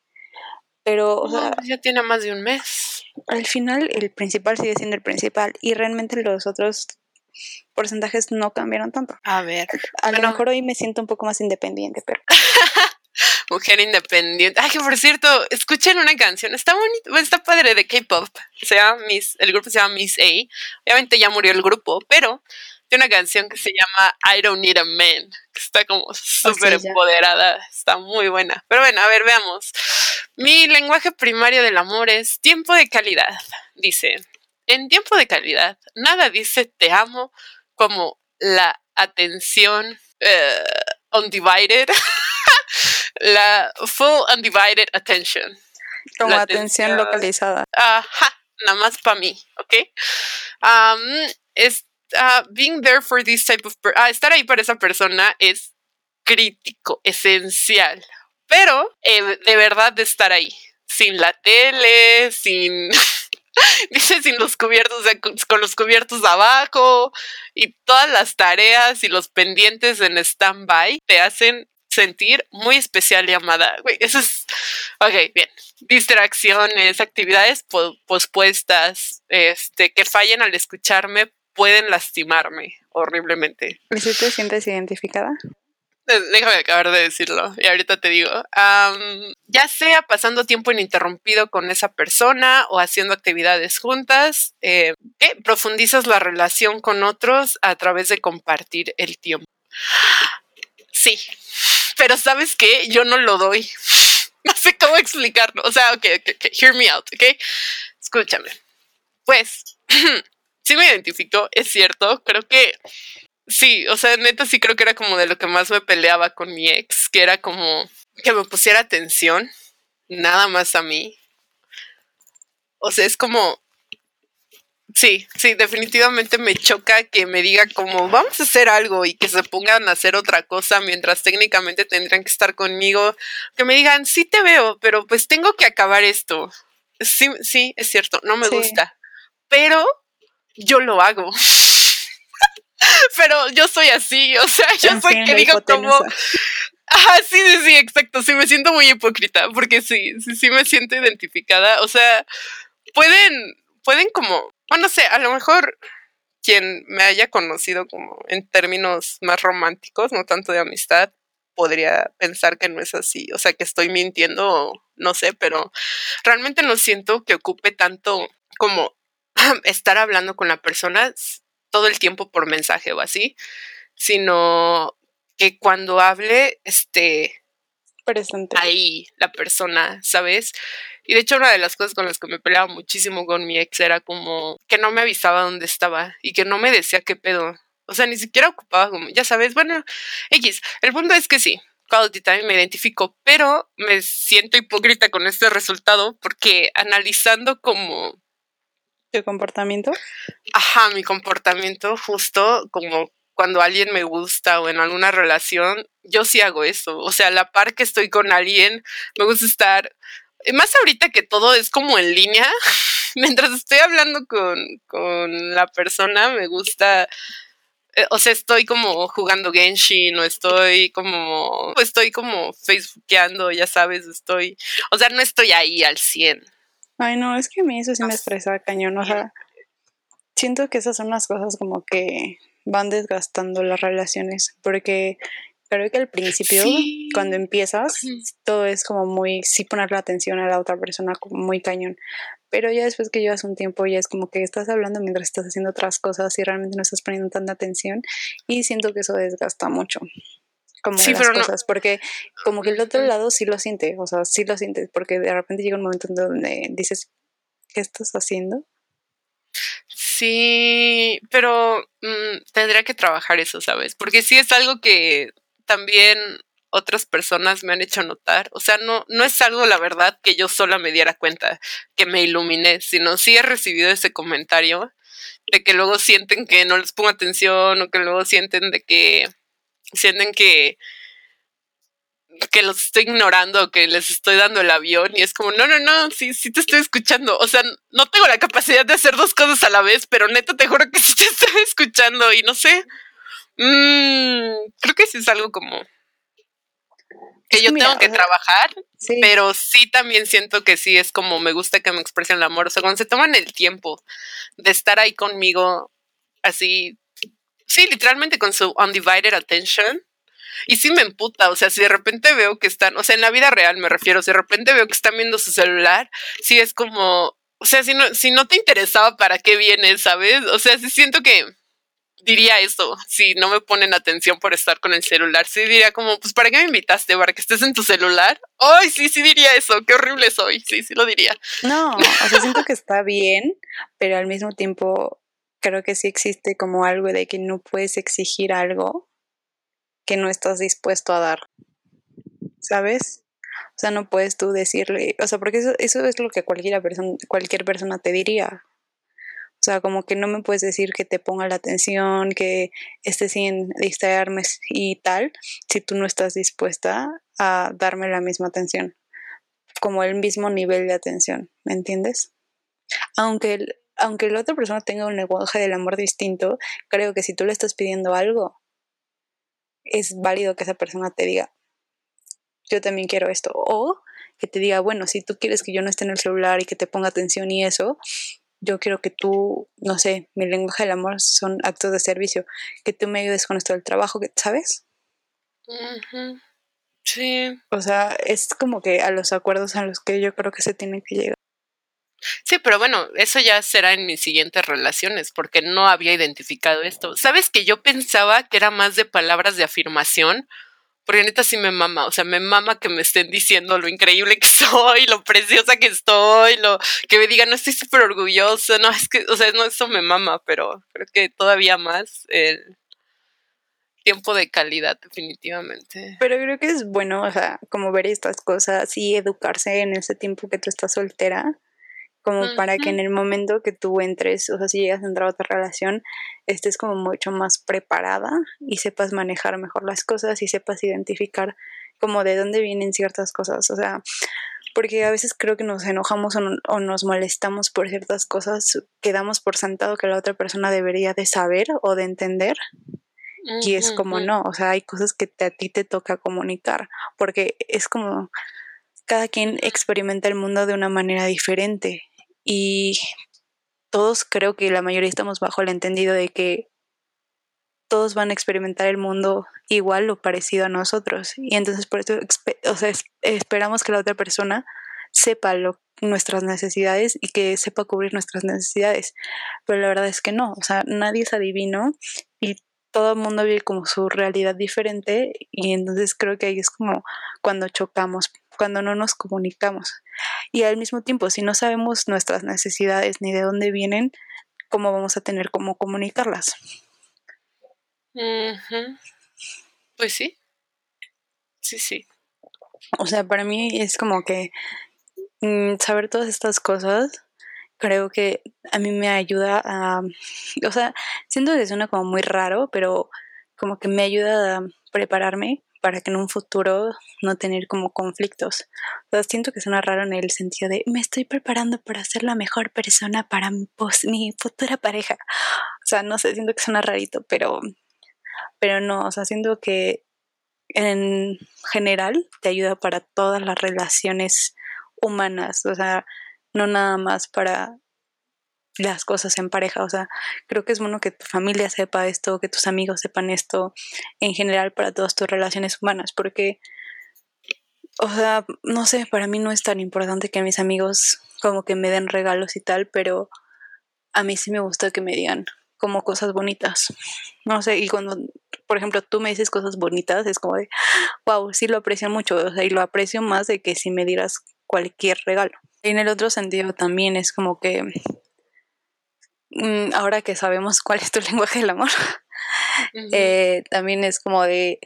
Pero, o sea, pues ya tiene más de un mes. Al final, el principal sigue siendo el principal y realmente los otros porcentajes no cambiaron tanto. A ver. A lo mejor hoy me siento un poco más independiente, pero. Mujer independiente. Ay, que por cierto, escuchen una canción. Está bonito, está padre de K-pop. Se llama Miss, el grupo se llama Miss A. Obviamente ya murió el grupo, pero tiene una canción que se llama I Don't Need a Man. Que está como oh, súper empoderada. Está muy buena. Pero bueno, a ver, veamos. Mi lenguaje primario del amor es tiempo de calidad. Dice, en tiempo de calidad, nada dice te amo como la atención uh, undivided. la full undivided attention. Como atención, localizada. Ajá, nada más para mí, ¿ok? Um, es, uh, being there for this type of ah, estar ahí para esa persona es crítico, esencial, pero eh, de verdad de estar ahí, sin la tele, sin dice sin los cubiertos con los cubiertos abajo y todas las tareas y los pendientes en stand-by te hacen sentir muy especial y amada. eso es. Ok, bien. Distracciones, actividades pospuestas, este, que fallen al escucharme pueden lastimarme horriblemente. ¿Y si te sientes identificada? Eh, déjame acabar de decirlo y ahorita te digo. ya sea pasando tiempo ininterrumpido con esa persona o haciendo actividades juntas, eh, profundizas la relación con otros a través de compartir el tiempo. Sí, pero sabes qué, yo no lo doy. No sé cómo explicarlo. O sea, ok, ok, hear me out, ok. Escúchame. Pues, sí me identifico, es cierto. Creo que sí, o sea, neta sí creo que era como de lo que más me peleaba con mi ex, que era como que me pusiera atención, nada más a mí. O sea, es como, Sí, sí, definitivamente me choca que me diga como vamos a hacer algo y que se pongan a hacer otra cosa mientras técnicamente tendrían que estar conmigo, que me digan, sí te veo, pero pues tengo que acabar esto. Sí, sí, es cierto, no me gusta, pero yo lo hago. pero yo soy así, o sea, yo soy que digo como... Sí, sí, sí, exacto, sí, me siento muy hipócrita, porque sí, sí, sí me siento identificada, o sea, pueden, pueden como bueno, no sé, a lo mejor quien me haya conocido como en términos más románticos, no tanto de amistad, podría pensar que no es así, o sea, que estoy mintiendo, no sé, pero realmente no siento que ocupe tanto como estar hablando con la persona todo el tiempo por mensaje o así, sino que cuando hable, este, presente. Ahí, la persona, ¿sabes? Y de hecho, una de las cosas con las que me peleaba muchísimo con mi ex era como que no me avisaba dónde estaba y que no me decía qué pedo. O sea, ni siquiera ocupaba como, ya sabes, bueno, X. El punto es que sí, Quality Time me identifico, pero me siento hipócrita con este resultado porque analizando como... ¿Tu comportamiento? Ajá, mi comportamiento justo como cuando alguien me gusta o en alguna relación, yo sí hago eso. O sea, a la par que estoy con alguien, me gusta estar, más ahorita que todo es como en línea, mientras estoy hablando con, con la persona, me gusta eh, o sea, estoy como jugando Genshin o estoy como, estoy como facebookeando, ya sabes, estoy, o sea, no estoy ahí al 100. Ay, no, es que a mí eso sí me estresa cañón, o sea, siento que esas son las cosas como que van desgastando las relaciones, porque creo que al principio, cuando empiezas, todo es como muy, sí poner la atención a la otra persona como muy cañón, pero ya después que llevas un tiempo ya es como que estás hablando mientras estás haciendo otras cosas y realmente no estás poniendo tanta atención y siento que eso desgasta mucho como las cosas, porque como que el otro lado sí lo siente, o sea, sí lo sientes, porque de repente llega un momento en donde dices, ¿qué estás haciendo? Sí, pero mm, tendría que trabajar eso, ¿sabes? Porque sí es algo que también otras personas me han hecho notar. O sea, no, no es algo, la verdad, que yo sola me diera cuenta, que me iluminé, sino sí he recibido ese comentario de que luego sienten que no les pongo atención o que luego sienten de que sienten que que los estoy ignorando, que les estoy dando el avión y es como, no, no, no, sí, sí te estoy escuchando. O sea, no tengo la capacidad de hacer dos cosas a la vez, pero neta te juro que sí te estoy escuchando y no sé. Mmm, creo que sí es algo como que yo tengo que trabajar, pero sí también siento que sí es como me gusta que me expresen el amor. O sea, cuando se toman el tiempo de estar ahí conmigo, así, sí, literalmente con su undivided attention, y sí me emputa, o sea, si de repente veo que están, o sea, en la vida real me refiero, si de repente veo que están viendo su celular, sí es como, o sea, si no, si no te interesaba, ¿para qué vienes, sabes? O sea, sí siento que diría eso, si no me ponen atención por estar con el celular, sí diría como, pues, ¿para qué me invitaste? ¿Para que estés en tu celular? Ay, sí, sí diría eso, qué horrible soy, sí, sí lo diría. No, o sea, siento que está bien, pero al mismo tiempo creo que sí existe como algo de que no puedes exigir algo que no estás dispuesto a dar. ¿Sabes? O sea, no puedes tú decirle, o sea, porque eso, eso es lo que cualquiera persona, cualquier persona te diría. O sea, como que no me puedes decir que te ponga la atención, que estés sin distraerme y tal, si tú no estás dispuesta a darme la misma atención, como el mismo nivel de atención, ¿me entiendes? Aunque, aunque la otra persona tenga un lenguaje del amor distinto, creo que si tú le estás pidiendo algo, es válido que esa persona te diga, yo también quiero esto. O que te diga, bueno, si tú quieres que yo no esté en el celular y que te ponga atención y eso, yo quiero que tú, no sé, mi lenguaje del amor son actos de servicio, que tú me ayudes con esto del trabajo, ¿sabes? Sí. O sea, es como que a los acuerdos a los que yo creo que se tienen que llegar. Sí, pero bueno, eso ya será en mis siguientes relaciones, porque no había identificado esto. ¿Sabes que yo pensaba que era más de palabras de afirmación? Porque neta sí me mama, o sea, me mama que me estén diciendo lo increíble que soy, lo preciosa que estoy, lo que me digan, no estoy súper orgullosa, no, es que, o sea, no, eso me mama, pero creo que todavía más el tiempo de calidad, definitivamente. Pero creo que es bueno, o sea, como ver estas cosas y educarse en ese tiempo que tú estás soltera como para que en el momento que tú entres, o sea, si llegas a entrar a otra relación, estés como mucho más preparada y sepas manejar mejor las cosas y sepas identificar como de dónde vienen ciertas cosas, o sea, porque a veces creo que nos enojamos o, nos molestamos por ciertas cosas que damos por sentado que la otra persona debería de saber o de entender. Y es como no, o sea, hay cosas que a ti te toca comunicar, porque es como cada quien experimenta el mundo de una manera diferente y todos creo que la mayoría estamos bajo el entendido de que todos van a experimentar el mundo igual o parecido a nosotros. Y entonces por eso o sea, esperamos que la otra persona sepa lo, nuestras necesidades y que sepa cubrir nuestras necesidades. Pero la verdad es que no, o sea, nadie es adivino y todo el mundo vive como su realidad diferente y entonces creo que ahí es como cuando chocamos, cuando no nos comunicamos. Y al mismo tiempo, si no sabemos nuestras necesidades ni de dónde vienen, ¿cómo vamos a tener cómo comunicarlas? Pues sí. Sí, sí. O sea, para mí es como que mm, saber todas estas cosas creo que a mí me ayuda a, o sea, siento que suena como muy raro, pero como que me ayuda a prepararme para que en un futuro no tener como conflictos. O sea, siento que suena raro en el sentido de me estoy preparando para ser la mejor persona para mi, mi futura pareja. O sea, no sé, siento que suena rarito, pero pero no, o sea, siento que en general te ayuda para todas las relaciones humanas, o sea, no nada más para las cosas en pareja, o sea, creo que es bueno que tu familia sepa esto, que tus amigos sepan esto, en general para todas tus relaciones humanas, porque, o sea, no sé, para mí no es tan importante que mis amigos como que me den regalos y tal, pero a mí sí me gusta que me digan, como cosas bonitas. No sé, y cuando, por ejemplo, tú me dices cosas bonitas, es como de, wow, sí lo aprecio mucho, o sea, y lo aprecio más de que si me dieras cualquier regalo. Y en el otro sentido también es como que, mm, ahora que sabemos cuál es tu lenguaje del amor, eh, también es como de,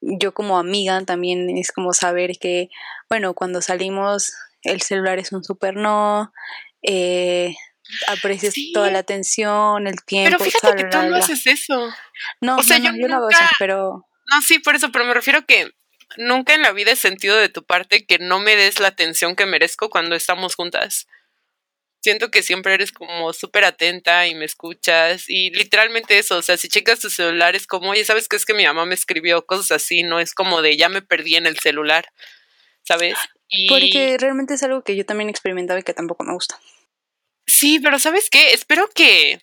yo como amiga también es como saber que, bueno, cuando salimos el celular es un super no, eh, aprecias toda la atención, el tiempo. Pero fíjate que tú no haces eso. No, o sea, yo, no, hago eso, pero... No, sí, por eso, pero me refiero que nunca en la vida he sentido de tu parte que no me des la atención que merezco cuando estamos juntas. Siento que siempre eres como súper atenta y me escuchas y literalmente eso, o sea, si checas tu celular es como, oye, ¿sabes qué es que mi mamá me escribió cosas así? No es como de ya me perdí en el celular, ¿sabes? Porque realmente es algo que yo también experimentaba y que tampoco me gusta. Sí, pero ¿sabes qué? Espero que...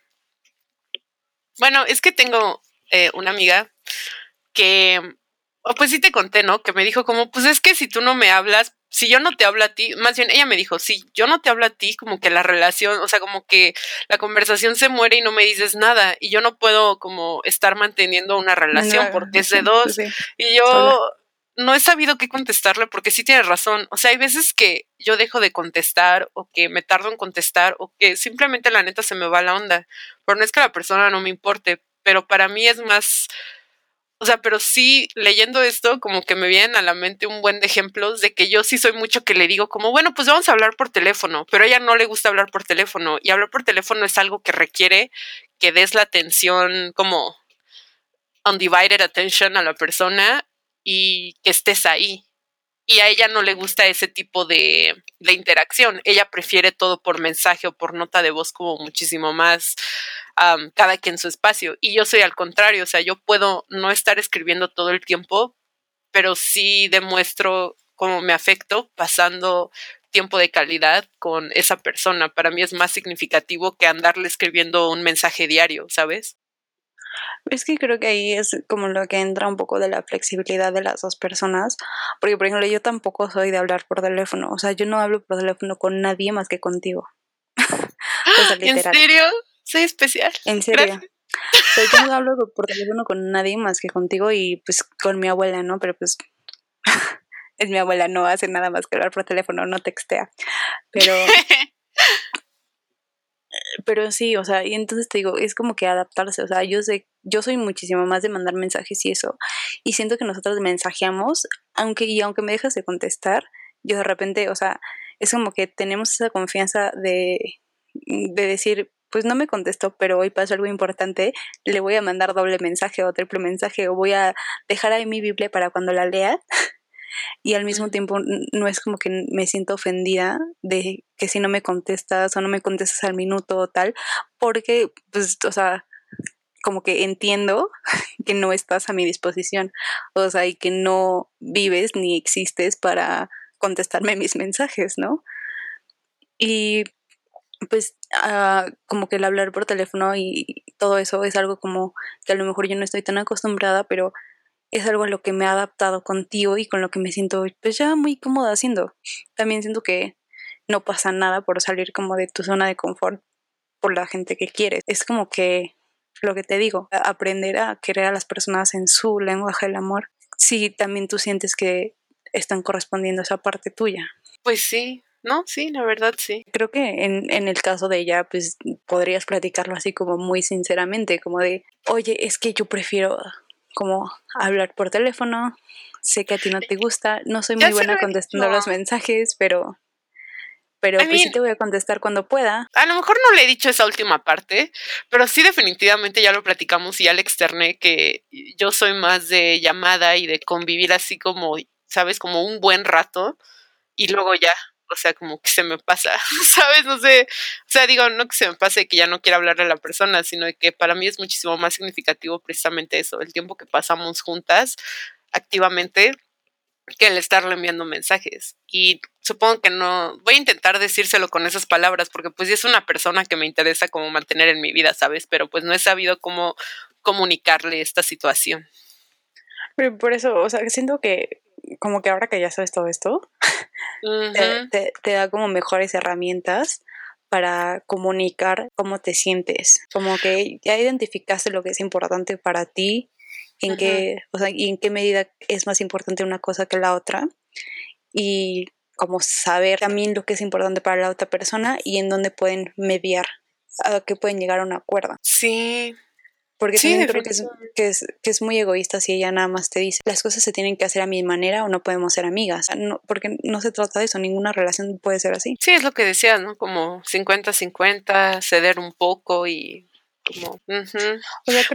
Bueno, es que tengo eh, una amiga que... pues sí te conté, ¿no? Que me dijo como, pues es que si tú no me hablas, si yo no te hablo a ti, más bien ella me dijo, si yo no te hablo a ti, como que la relación, o sea, como que la conversación se muere y no me dices nada, y yo no puedo como estar manteniendo una relación porque es de dos. y yo, no he sabido qué contestarle porque sí tiene razón. O sea, hay veces que yo dejo de contestar o que me tardo en contestar o que simplemente la neta se me va la onda. Pero no es que la persona no me importe, pero para mí es más... O sea, pero sí, leyendo esto, como que me vienen a la mente un buen de ejemplos de que yo sí soy mucho que le digo como, bueno, pues vamos a hablar por teléfono, pero a ella no le gusta hablar por teléfono y hablar por teléfono es algo que requiere que des la atención como undivided attention a la persona y que estés ahí. Y a ella no le gusta ese tipo de, de interacción. Ella prefiere todo por mensaje o por nota de voz como muchísimo más cada quien su espacio. Y yo soy al contrario, o sea, yo puedo no estar escribiendo todo el tiempo, pero sí demuestro cómo me afecto pasando tiempo de calidad con esa persona. Para mí es más significativo que andarle escribiendo un mensaje diario, ¿sabes? Es que creo que ahí es como lo que entra un poco de la flexibilidad de las dos personas, porque por ejemplo yo tampoco soy de hablar por teléfono, o sea, yo no hablo por teléfono con nadie más que contigo. ¿En serio? Soy especial. En serio. yo no hablo por teléfono con nadie más que contigo y pues con mi abuela, ¿no? Pero pues es mi abuela, no hace nada más que hablar por teléfono, no textea. Pero pero sí, o sea, y entonces te digo, es como que adaptarse, o sea, yo sé, yo soy muchísimo más de mandar mensajes y eso, y siento que nosotros mensajeamos, aunque, y aunque me dejas de contestar, yo de repente, o sea, es como que tenemos esa confianza de, de decir, pues no me contestó, pero hoy pasó algo importante, le voy a mandar doble mensaje o triple mensaje, o voy a dejar ahí mi Biblia para cuando la lea, y al mismo tiempo no es como que me siento ofendida de que si no me contestas o no me contestas al minuto o tal, porque, pues, o sea, como que entiendo que no estás a mi disposición, o sea, y que no vives ni existes para contestarme mis mensajes, ¿no? Y pues ah, como que el hablar por teléfono y todo eso es algo como que a lo mejor yo no estoy tan acostumbrada, pero es algo a lo que me he adaptado contigo y con lo que me siento pues ya muy cómoda haciendo. También siento que no pasa nada por salir como de tu zona de confort por la gente que quieres. Es como que lo que te digo, aprender a querer a las personas en su lenguaje del amor, si también tú sientes que están correspondiendo a esa parte tuya. Pues sí, no, sí, la verdad sí. Creo que en, en, el caso de ella, pues podrías platicarlo así como muy sinceramente, como de, oye, es que yo prefiero como hablar por teléfono, sé que a ti no te gusta, no soy muy buena contestando los mensajes, pero pero pues sí te voy a contestar cuando pueda. A lo mejor no le he dicho esa última parte, pero sí definitivamente ya lo platicamos y ya le externé que yo soy más de llamada y de convivir así como, sabes, como un buen rato y luego ya, o sea, como que se me pasa, ¿sabes? No sé, o sea, digo, no que se me pase que ya no quiera hablarle a la persona, sino que para mí es muchísimo más significativo precisamente eso, el tiempo que pasamos juntas activamente que el estarle enviando mensajes. Y supongo que no, voy a intentar decírselo con esas palabras, porque pues es una persona que me interesa como mantener en mi vida, ¿sabes? Pero pues no he sabido cómo comunicarle esta situación. Pero por eso, o sea, siento que como que ahora que ya sabes todo esto, te, te, da como mejores herramientas para comunicar cómo te sientes, como que ya identificaste lo que es importante para ti en qué, o sea, y en qué medida es más importante una cosa que la otra y como saber también lo que es importante para la otra persona y en dónde pueden mediar, a que pueden llegar a un acuerdo. Sí. Porque también creo que es, que es, que, es, muy egoísta si ella nada más te dice, las cosas se tienen que hacer a mi manera o no podemos ser amigas. No, porque no se trata de eso, ninguna relación puede ser así. Sí, es lo que decías, ¿no? Como 50-50, ceder un poco y como,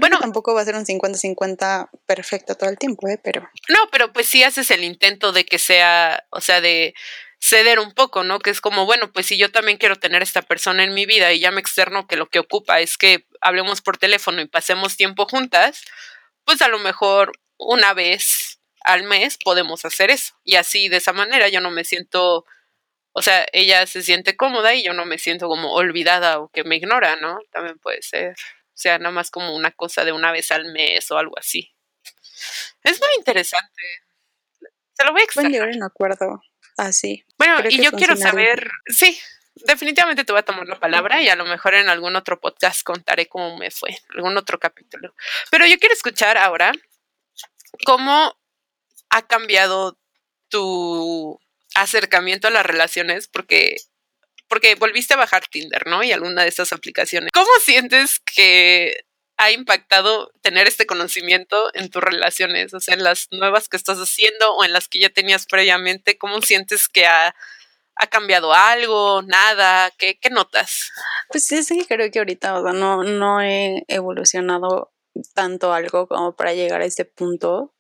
bueno, tampoco va a ser un 50-50 perfecto todo el tiempo, ¿eh? Pero. No, pero pues sí haces el intento de que sea, o sea, de ceder un poco, ¿no? Que es como, bueno, pues si yo también quiero tener esta persona en mi vida y ya me externo que lo que ocupa es que hablemos por teléfono y pasemos tiempo juntas, pues a lo mejor una vez al mes podemos hacer eso. Y así, de esa manera, yo no me siento, o sea, ella se siente cómoda y yo no me siento como olvidada o que me ignora, ¿no? También puede ser. O sea, nada más como una cosa de una vez al mes o algo así. Es muy interesante. Se lo voy a explicar. Pueden llegar acuerdo así. bueno, y yo quiero saber, sí, definitivamente te voy a tomar la palabra y a lo mejor en algún otro podcast contaré cómo me fue, algún otro capítulo. Pero yo quiero escuchar ahora cómo ha cambiado tu acercamiento a las relaciones porque porque volviste a bajar Tinder, ¿no? Y alguna de esas aplicaciones. ¿Cómo sientes que ha impactado tener este conocimiento en tus relaciones? O sea, en las nuevas que estás haciendo o en las que ya tenías previamente, ¿cómo sientes que ha, cambiado algo? ¿Nada? ¿Qué, ¿Qué, notas? Pues sí, sí, creo que ahorita o sea, no, no he evolucionado tanto algo como para llegar a este punto.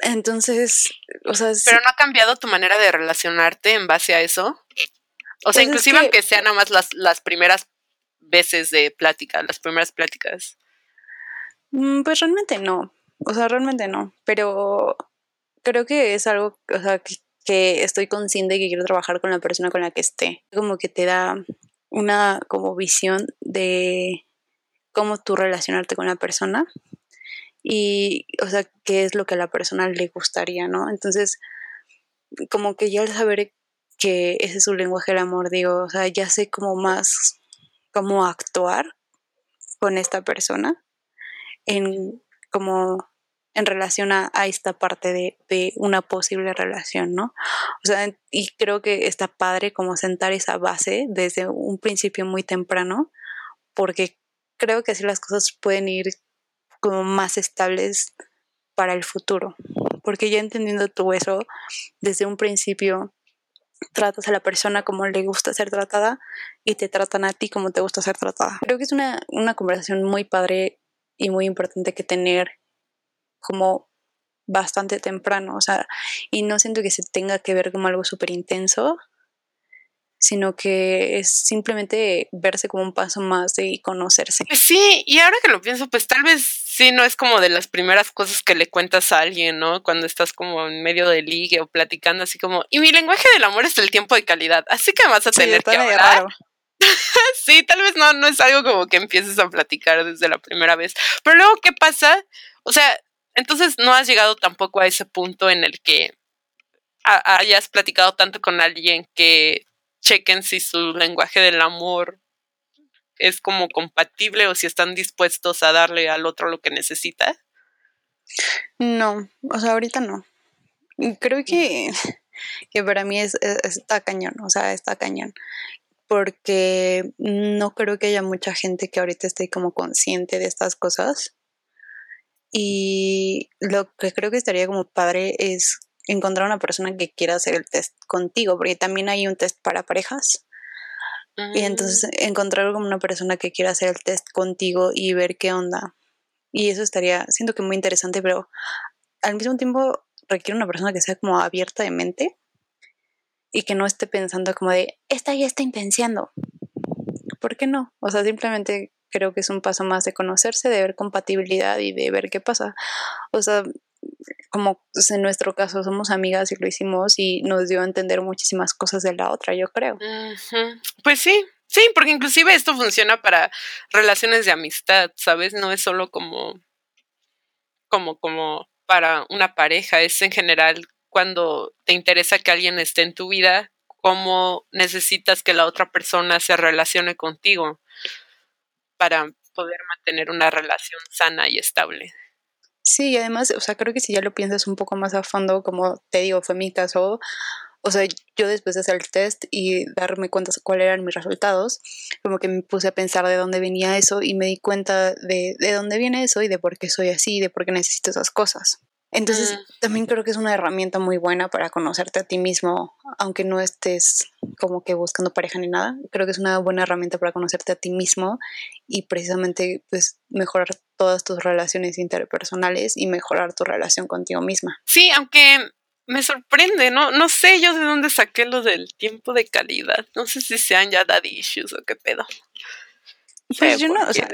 Entonces, o sea... Pero no ha cambiado tu manera de relacionarte en base a eso. O sea, pues inclusive aunque sean nada más las, las primeras veces de plática, las primeras pláticas. Mm, pues realmente no. O sea, realmente no. Pero creo que es algo, o sea, que, estoy consciente que quiero trabajar con la persona con la que esté. Como que te da una como visión de cómo tú relacionarte con la persona y, o sea, qué es lo que a la persona le gustaría, ¿no? Entonces, como que ya al saber que ese es su lenguaje del amor, digo, o sea, ya sé como más cómo actuar con esta persona en como en relación a, esta parte de, una posible relación, ¿no? O sea, y creo que está padre como sentar esa base desde un principio muy temprano, porque creo que así las cosas pueden ir como más estables para el futuro. Porque ya entendiendo tú eso, desde un principio tratas a la persona como le gusta ser tratada y te tratan a ti como te gusta ser tratada. Creo que es una, una conversación muy padre y muy importante que tener como bastante temprano, o sea, y no siento que se tenga que ver como algo súper intenso, sino que es simplemente verse como un paso más de conocerse. Sí, y ahora que lo pienso, pues tal vez Sí, no es como de las primeras cosas que le cuentas a alguien, ¿no? Cuando estás como en medio de ligue o platicando así como, y mi lenguaje del amor es el tiempo de calidad, así que vas a tener que hablar. sí, tal vez no, no es algo como que empieces a platicar desde la primera vez. Pero luego, ¿qué pasa? O sea, entonces no has llegado tampoco a ese punto en el que hayas platicado tanto con alguien que chequen si su lenguaje del amor es como compatible o si están dispuestos a darle al otro lo que necesita? No, o sea, ahorita no. Creo que, que para mí es, está cañón, o sea, está cañón. Porque no creo que haya mucha gente que ahorita esté como consciente de estas cosas. Y lo que creo que estaría como padre es encontrar una persona que quiera hacer el test contigo, porque también hay un test para parejas. Y entonces encontrar como una persona que quiera hacer el test contigo y ver qué onda. Y eso estaría, siento que muy interesante, pero al mismo tiempo requiere una persona que sea como abierta de mente y que no esté pensando como de, esta ya está intenciando. ¿Por qué no? O sea, simplemente creo que es un paso más de conocerse, de ver compatibilidad y de ver qué pasa. O sea, como en nuestro caso somos amigas y lo hicimos y nos dio a entender muchísimas cosas de la otra, yo creo. Pues sí, sí, porque inclusive esto funciona para relaciones de amistad, ¿sabes? No es solo como, como, como para una pareja, es en general cuando te interesa que alguien esté en tu vida, cómo necesitas que la otra persona se relacione contigo para poder mantener una relación sana y estable. Sí, y además, o sea, creo que si ya lo piensas un poco más a fondo, como te digo, fue mi caso, o sea, yo después de hacer el test y darme cuenta cuáles eran mis resultados, como que me puse a pensar de dónde venía eso y me di cuenta de, de dónde viene eso y de por qué soy así, de por qué necesito esas cosas. Entonces, mm. también creo que es una herramienta muy buena para conocerte a ti mismo, aunque no estés como que buscando pareja ni nada. Creo que es una buena herramienta para conocerte a ti mismo y precisamente pues mejorar todas tus relaciones interpersonales y mejorar tu relación contigo misma. Sí, aunque me sorprende, ¿no? No sé yo de dónde saqué lo del tiempo de calidad. No sé si sean ya daddy issues o qué pedo. Pues yo no, o sea,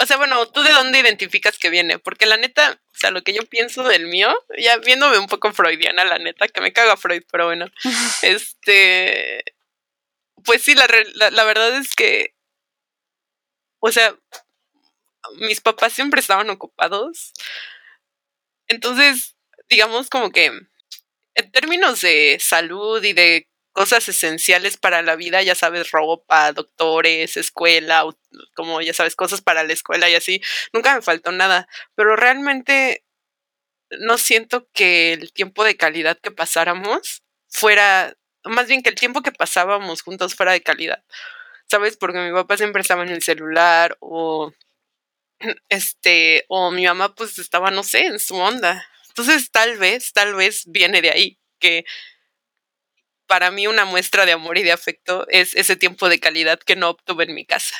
o sea, bueno, ¿tú de dónde identificas que viene? Porque la neta, o sea, lo que yo pienso del mío, ya viéndome un poco freudiana, la neta, que me caga Freud, pero bueno, este, pues sí, la, la, verdad es que, o sea, mis papás siempre estaban ocupados. Entonces, digamos como que en términos de salud y de cosas esenciales para la vida, ya sabes, ropa, doctores, escuela, como ya sabes, cosas para la escuela y así. Nunca me faltó nada, pero realmente no siento que el tiempo de calidad que pasáramos fuera, más bien que el tiempo que pasábamos juntos fuera de calidad. ¿Sabes? Porque mi papá siempre estaba en el celular o este, o mi mamá pues estaba, no sé, en su onda. Entonces tal vez, tal vez viene de ahí, que para mí una muestra de amor y de afecto es ese tiempo de calidad que no obtuve en mi casa.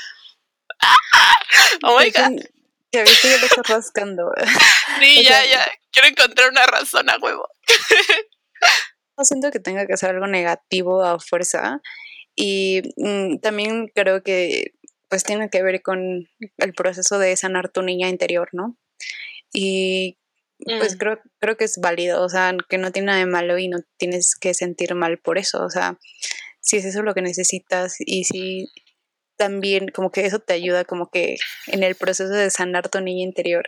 oh my god. Ya viste que lo rascando. Sí, ya, ya. Quiero encontrar una razón a huevo. no siento que tenga que ser algo negativo a fuerza. Y mm, también creo que pues tiene que ver con el proceso de sanar tu niña interior, ¿no? Y pues mm. creo, creo que es válido, o sea, que no tiene nada de malo y no tienes que sentir mal por eso, o sea, si es eso lo que necesitas y si también como que eso te ayuda como que en el proceso de sanar tu niña interior,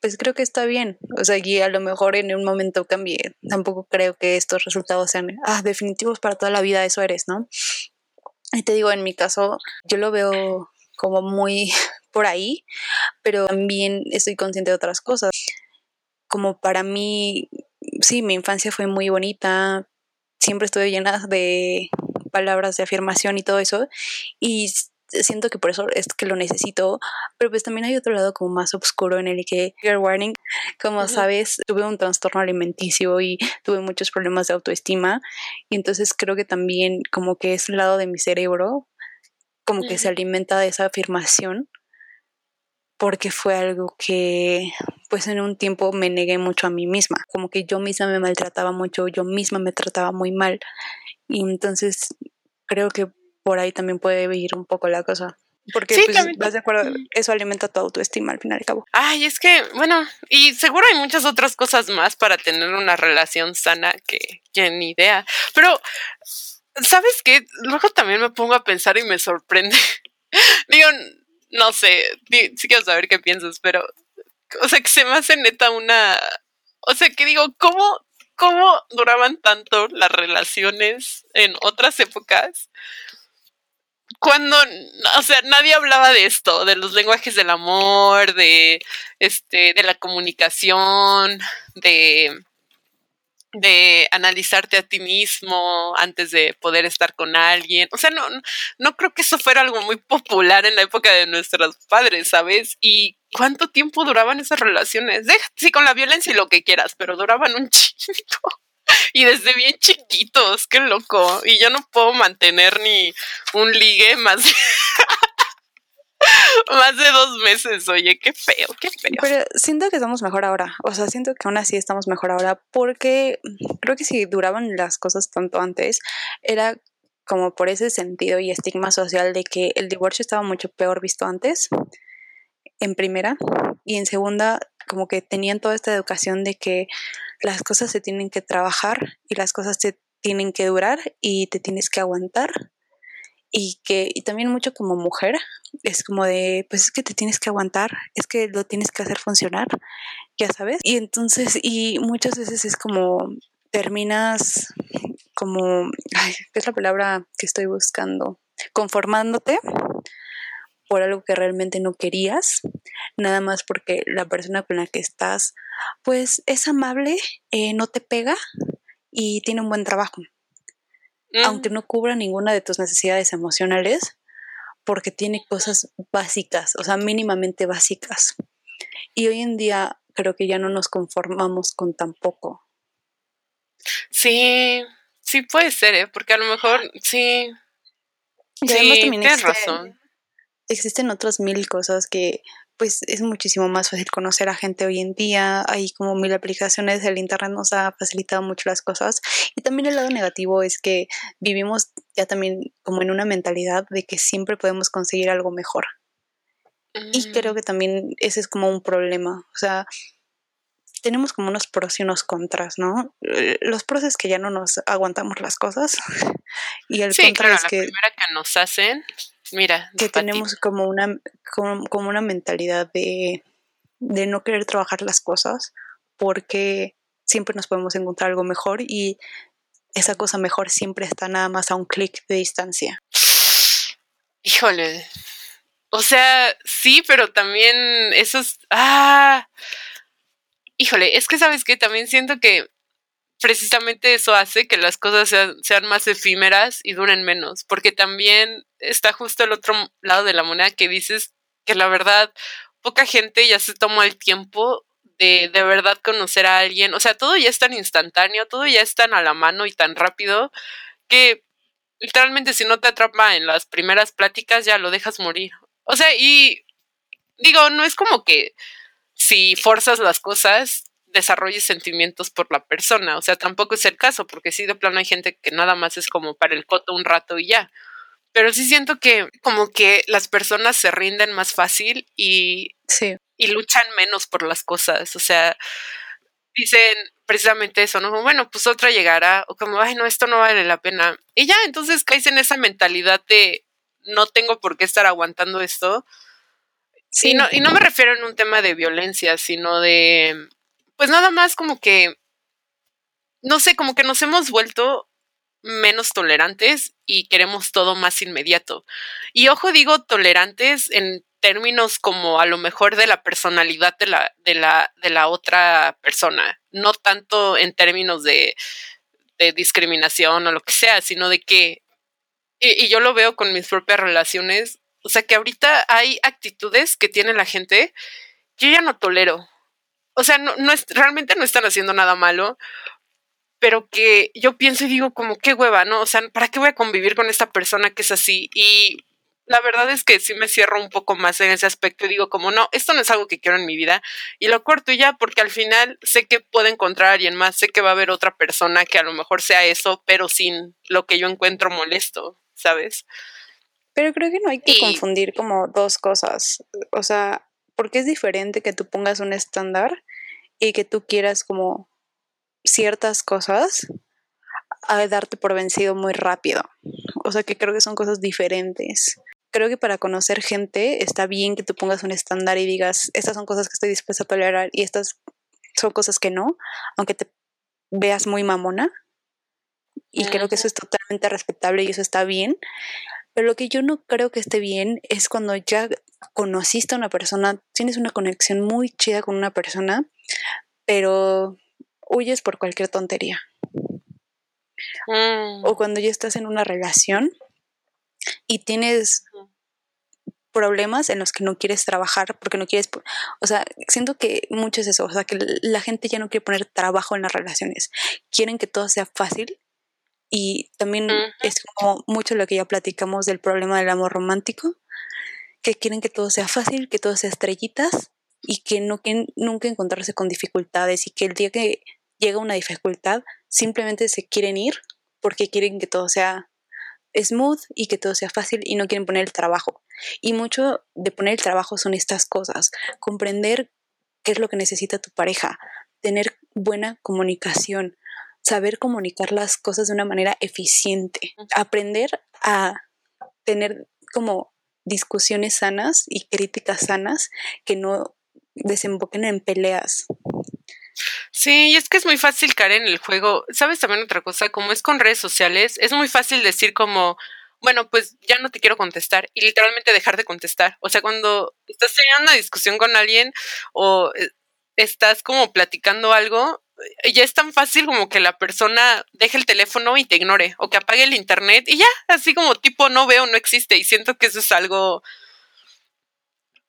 pues creo que está bien, o sea, y a lo mejor en un momento cambie, tampoco creo que estos resultados sean, ah, definitivos para toda la vida, eso eres, ¿no? Y te digo, en mi caso, yo lo veo como muy por ahí, pero también estoy consciente de otras cosas como para mí, sí, mi infancia fue muy bonita, siempre estuve llena de palabras de afirmación y todo eso, y siento que por eso es que lo necesito, pero pues también hay otro lado como más oscuro en el que, warning, como sabes, tuve un trastorno alimenticio y tuve muchos problemas de autoestima, y entonces creo que también como que es un lado de mi cerebro, como que se alimenta de esa afirmación porque fue algo que pues en un tiempo me negué mucho a mí misma, como que yo misma me maltrataba mucho, yo misma me trataba muy mal y entonces creo que por ahí también puede ir un poco la cosa. Porque Sí, pues, vas de acuerdo, eso alimenta tu autoestima al fin y al cabo. Ay, es que, bueno, y seguro hay muchas otras cosas más para tener una relación sana que, que ni idea. Pero, ¿sabes qué? Luego también me pongo a pensar y me sorprende. Digo, no sé, sí quiero saber qué piensas, pero, o sea, que se me hace neta una, o sea, que digo, ¿cómo, cómo duraban tanto las relaciones en otras épocas? Cuando, o sea, nadie hablaba de esto, de los lenguajes del amor, de, este, de la comunicación, de, de analizarte a ti mismo antes de poder estar con alguien. O sea, no, no creo que eso fuera algo muy popular en la época de nuestros padres, ¿sabes? Y cuánto tiempo duraban esas relaciones. Deja, sí, con la violencia y lo que quieras, pero duraban un chingo. Y desde bien chiquitos, qué loco. Y yo no puedo mantener ni un ligue más más de dos meses. Oye, qué feo, qué feo. Pero siento que estamos mejor ahora. O sea, siento que aún así estamos mejor ahora porque creo que si duraban las cosas tanto antes, era como por ese sentido y estigma social de que el divorcio estaba mucho peor visto antes, en primera, y en segunda, como que tenían toda esta educación de que las cosas se tienen que trabajar y las cosas te tienen que durar y te tienes que aguantar. Y que, y también mucho como mujer, es como de, pues es que te tienes que aguantar, es que lo tienes que hacer funcionar, ya sabes. Y entonces, y muchas veces es como terminas como, ay, ¿qué es la palabra que estoy buscando? Conformándote por algo que realmente no querías, nada más porque la persona con la que estás, pues es amable, eh, no te pega y tiene un buen trabajo Mm, aunque no cubra ninguna de tus necesidades emocionales, porque tiene cosas básicas, o sea, mínimamente básicas. Y hoy en día creo que ya no nos conformamos con tan poco. Sí, sí puede ser, ¿eh? Porque a lo mejor, sí, Y sí, tienes razón. existen otras mil cosas que pues es muchísimo más fácil conocer a gente hoy en día, hay como mil aplicaciones, el internet nos ha facilitado mucho las cosas. Y también el lado negativo es que vivimos ya también como en una mentalidad de que siempre podemos conseguir algo mejor. Y creo Mm, que también ese es como un problema, o sea, tenemos como unos pros y unos contras, ¿no? Eh, Los pros es que ya no nos aguantamos las cosas. Y el Sí, contra claro, es la que primera que nos hacen, mira, que ti. tenemos como una, como, como una mentalidad de, de no querer trabajar las cosas porque siempre nos podemos encontrar algo mejor y esa cosa mejor siempre está nada más a un clic de distancia. Híjole. O sea, sí, pero también esos. Ah. Híjole, es que sabes que también siento que precisamente eso hace que las cosas sean, sean más efímeras y duren menos. Porque también está justo el otro lado de la moneda que dices que la verdad, poca gente ya se toma el tiempo de de verdad conocer a alguien. O sea, todo ya es tan instantáneo, todo ya es tan a la mano y tan rápido que literalmente si no te atrapa en las primeras pláticas ya lo dejas morir. O sea, y digo, no es como que si forzas las cosas desarrolles sentimientos por la persona, o sea, tampoco es el caso, porque sí de plano hay gente que nada más es como para el coto un rato y ya. Pero sí siento que como que las personas se rinden más fácil y, Sí, y luchan menos por las cosas, o sea, dicen precisamente eso, ¿no? Bueno, pues otra llegará, o como, ay, no, esto no vale la pena. Y ya, entonces caes en esa mentalidad de no tengo por qué estar aguantando esto. sí, Y, no, y no me refiero en un tema de violencia, sino de, pues nada más como que, no sé, como que nos hemos vuelto menos tolerantes y queremos todo más inmediato. Y ojo, digo tolerantes en términos como a lo mejor de la personalidad de la, de la, de la otra persona, no tanto en términos de, de discriminación o lo que sea, sino de que, y, y yo lo veo con mis propias relaciones, o sea que ahorita hay actitudes que tiene la gente yo ya no tolero. O sea, no, no es, realmente no están haciendo nada malo, pero que yo pienso y digo como qué hueva, ¿no? O sea, ¿para qué voy a convivir con esta persona que es así? Y la verdad es que sí me cierro un poco más en ese aspecto y digo como no, esto no es algo que quiero en mi vida y lo corto y ya porque al final sé que puedo encontrar a alguien más, sé que va a haber otra persona que a lo mejor sea eso, pero sin lo que yo encuentro molesto, ¿sabes? Pero creo que no hay que confundir como dos cosas. O sea, porque es diferente que tú pongas un estándar y que tú quieras como ciertas cosas a darte por vencido muy rápido. O sea que creo que son cosas diferentes. Creo que para conocer gente está bien que tú pongas un estándar y digas, estas son cosas que estoy dispuesta a tolerar y estas son cosas que no, aunque te veas muy mamona. Y creo que eso es totalmente respetable y eso está bien. Pero lo que yo no creo que esté bien es cuando ya conociste a una persona, tienes una conexión muy chida con una persona, pero huyes por cualquier tontería. Mm. O cuando ya estás en una relación y tienes problemas en los que no quieres trabajar porque no quieres, o sea, siento que mucho es eso, o sea, que la gente ya no quiere poner trabajo en las relaciones, quieren que todo sea fácil y también es como mucho lo que ya platicamos del problema del amor romántico, que quieren que todo sea fácil, que todo sea estrellitas y que no quieren nunca encontrarse con dificultades y que el día que llega una dificultad simplemente se quieren ir porque quieren que todo sea smooth y que todo sea fácil y no quieren poner el trabajo. Y mucho de poner el trabajo son estas cosas, comprender qué es lo que necesita tu pareja, tener buena comunicación, saber comunicar las cosas de una manera eficiente, aprender a tener como discusiones sanas y críticas sanas que no desemboquen en peleas. Sí, y es que es muy fácil caer en el juego. ¿Sabes también otra cosa? Como es con redes sociales, es muy fácil decir como, bueno, pues ya no te quiero contestar y literalmente dejar de contestar. O sea, cuando estás teniendo una discusión con alguien o eh, estás como platicando algo, ya es tan fácil como que la persona deje el teléfono y te ignore o que apague el internet y ya, así como tipo no veo, no existe y siento que eso es algo,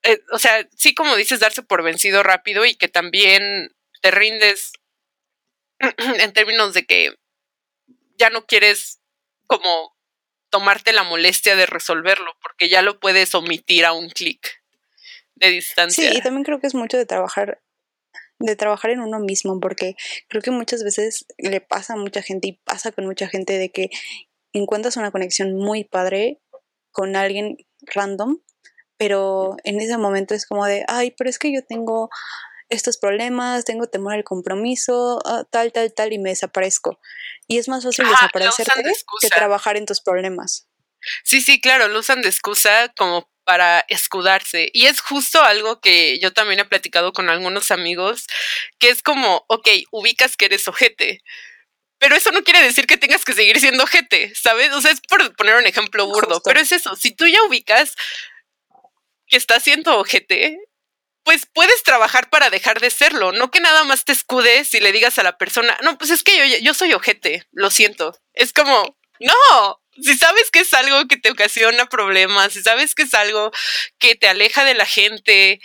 eh, o sea, sí como dices, darse por vencido rápido y que también te rindes en términos de que ya no quieres como tomarte la molestia de resolverlo porque ya lo puedes omitir a un clic de distancia. Sí, y también creo que es mucho de trabajar de trabajar en uno mismo, porque creo que muchas veces le pasa a mucha gente y pasa con mucha gente de que encuentras una conexión muy padre con alguien random, pero en ese momento es como de, ay, pero es que yo tengo estos problemas, tengo temor al compromiso, ah, tal, tal, tal, y me desaparezco. Y es más fácil desaparecerte que trabajar en tus problemas. Sí, sí, claro, lo usan de excusa como para escudarse. Y es justo algo que yo también he platicado con algunos amigos, que es como, ok, ubicas que eres ojete, pero eso no quiere decir que tengas que seguir siendo ojete, ¿sabes? O sea, es por poner un ejemplo burdo, pero es eso, si tú ya ubicas que estás siendo ojete, pues puedes trabajar para dejar de serlo, no que nada más te escudes y le digas a la persona, no, pues es que yo, yo soy ojete, lo siento. Es como, no, si sabes que es algo que te ocasiona problemas, si sabes que es algo que te aleja de la gente,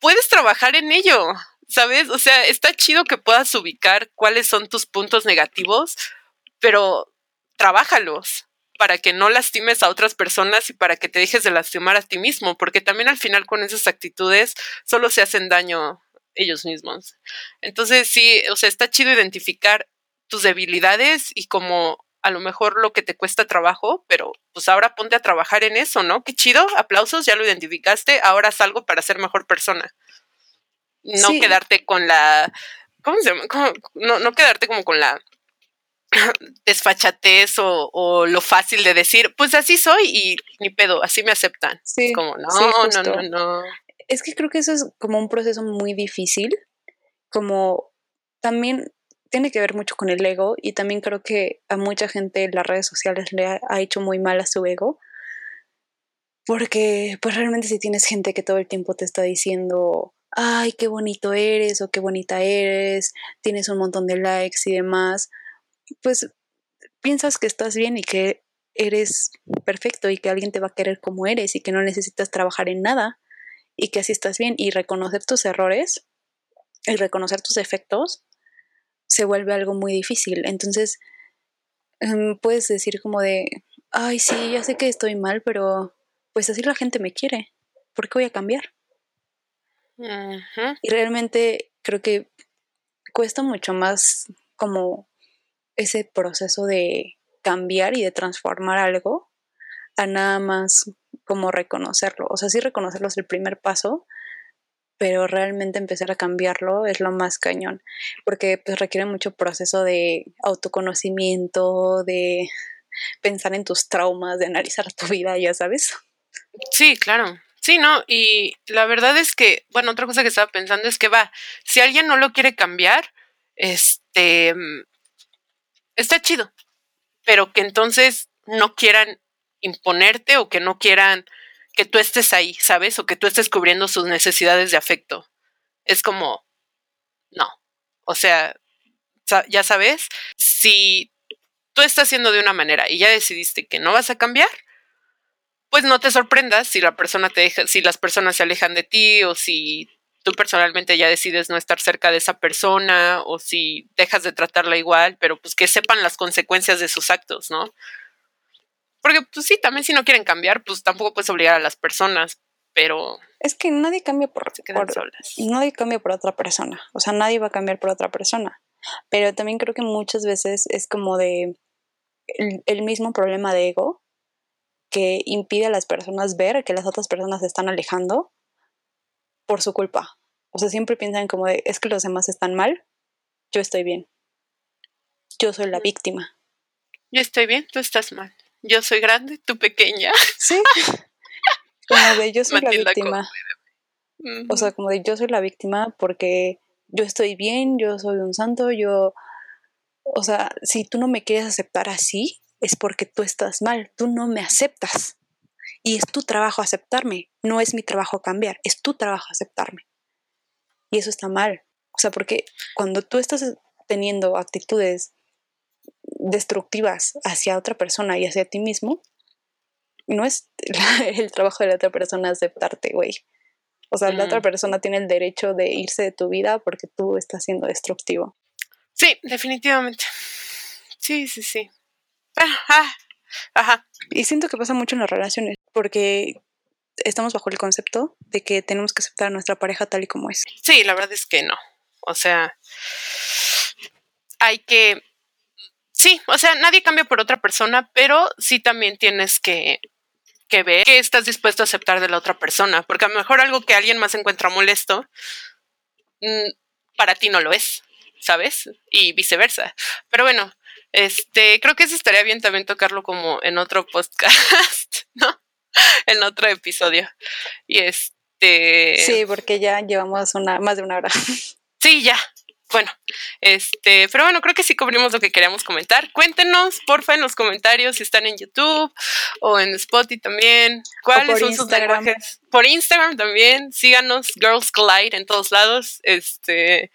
puedes trabajar en ello, ¿sabes? O sea, está chido que puedas ubicar cuáles son tus puntos negativos, pero trabájalos para que no lastimes a otras personas y para que te dejes de lastimar a ti mismo, porque también al final con esas actitudes solo se hacen daño ellos mismos. Entonces sí, o sea, está chido identificar tus debilidades y como a lo mejor lo que te cuesta trabajo, pero pues ahora ponte a trabajar en eso, ¿no? Qué chido, aplausos, ya lo identificaste, ahora haz algo para ser mejor persona. No quedarte con la, ¿cómo se llama? No, no quedarte como con la desfachatez o, lo fácil de decir, pues así soy y ni pedo, así me aceptan. Sí, como, no, no, no, no. Es que creo que eso es como un proceso muy difícil, como también tiene que ver mucho con el ego y también creo que a mucha gente las redes sociales le ha, hecho muy mal a su ego. Porque pues realmente si tienes gente que todo el tiempo te está diciendo, ay, qué bonito eres o qué bonita eres, tienes un montón de likes y demás, pues piensas que estás bien y que eres perfecto y que alguien te va a querer como eres y que no necesitas trabajar en nada y que así estás bien y reconocer tus errores y reconocer tus defectos se vuelve algo muy difícil. Entonces, em, puedes decir como de, ay, sí, ya sé que estoy mal, pero pues así la gente me quiere. ¿Por qué voy a cambiar? Y realmente creo que cuesta mucho más como ese proceso de cambiar y de transformar algo a nada más como reconocerlo. O sea, sí reconocerlo es el primer paso, pero realmente empezar a cambiarlo es lo más cañón, porque pues requiere mucho proceso de autoconocimiento, de pensar en tus traumas, de analizar tu vida, ya sabes. Sí, claro. Sí, no, y la verdad es que, bueno, otra cosa que estaba pensando es que va, si alguien no lo quiere cambiar, este, está chido, pero que entonces no quieran imponerte o que no quieran que tú estés ahí, ¿sabes? O que tú estés cubriendo sus necesidades de afecto. Es como, no. O sea, ya sabes, si tú estás haciendo de una manera y ya decidiste que no vas a cambiar, pues no te sorprendas si la persona te deja, si las personas se alejan de ti o si tú personalmente ya decides no estar cerca de esa persona o si dejas de tratarla igual, pero pues que sepan las consecuencias de sus actos, ¿no? Porque pues sí, también si no quieren cambiar, pues tampoco puedes obligar a las personas, pero es que nadie cambia por, por nadie cambia por otra persona, o sea, nadie va a cambiar por otra persona. Pero también creo que muchas veces es como de el mismo problema de ego que impide a las personas ver que las otras personas se están alejando por su culpa. O sea, siempre piensan como de, es que los demás están mal, yo estoy bien. Yo soy la víctima. Yo estoy bien, tú estás mal. Yo soy grande, tú pequeña. Sí. Como de, yo soy la víctima. O sea, como de, yo soy la víctima porque yo estoy bien, yo soy un santo, yo... O sea, si tú no me quieres aceptar así, es porque tú estás mal, tú no me aceptas. Y es tu trabajo aceptarme, no es mi trabajo cambiar, es tu trabajo aceptarme. Y eso está mal. O sea, porque cuando tú estás teniendo actitudes destructivas hacia otra persona y hacia ti mismo, no es el trabajo de la otra persona aceptarte, güey. O sea, la otra mm. persona tiene el derecho de irse de tu vida porque tú estás siendo destructivo. Sí, definitivamente. Sí, sí, sí. Ajá. Ajá. Y siento que pasa mucho en las relaciones, porque estamos bajo el concepto de que tenemos que aceptar a nuestra pareja tal y como es. Sí, la verdad es que no. O sea, hay que... Sí, o sea, nadie cambia por otra persona, pero sí también tienes que, que ver qué estás dispuesto a aceptar de la otra persona, porque a lo mejor algo que alguien más encuentra molesto, mm, para ti no lo es, ¿sabes? Y viceversa. Pero bueno, este, creo que eso estaría bien también tocarlo como en otro podcast, ¿no? En otro episodio. Y este. Sí, porque ya llevamos una, más de una hora. Sí, ya. Bueno, este, pero bueno, creo que sí cubrimos lo que queríamos comentar. Cuéntenos, porfa, en los comentarios si están en YouTube o en Spotify también. ¿Cuáles son sus lenguajes? Por Instagram también. Síganos, Girls Collide en todos lados. Este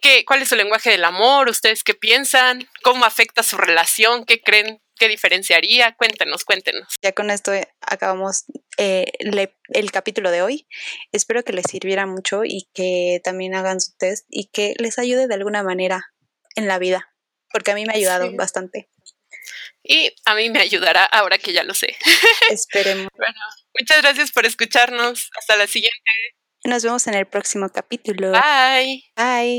¿Qué, ¿Cuál es su lenguaje del amor? ¿Ustedes qué piensan? ¿Cómo afecta su relación? ¿Qué creen? ¿Qué diferenciaría? Cuéntenos, cuéntenos. Ya con esto acabamos eh, el capítulo de hoy. Espero que les sirviera mucho y que también hagan su test y que les ayude de alguna manera en la vida, porque a mí me ha ayudado bastante. Y a mí me ayudará ahora que ya lo sé. Esperemos. bueno, muchas gracias por escucharnos. Hasta la siguiente. Nos vemos en el próximo capítulo. Bye. Bye.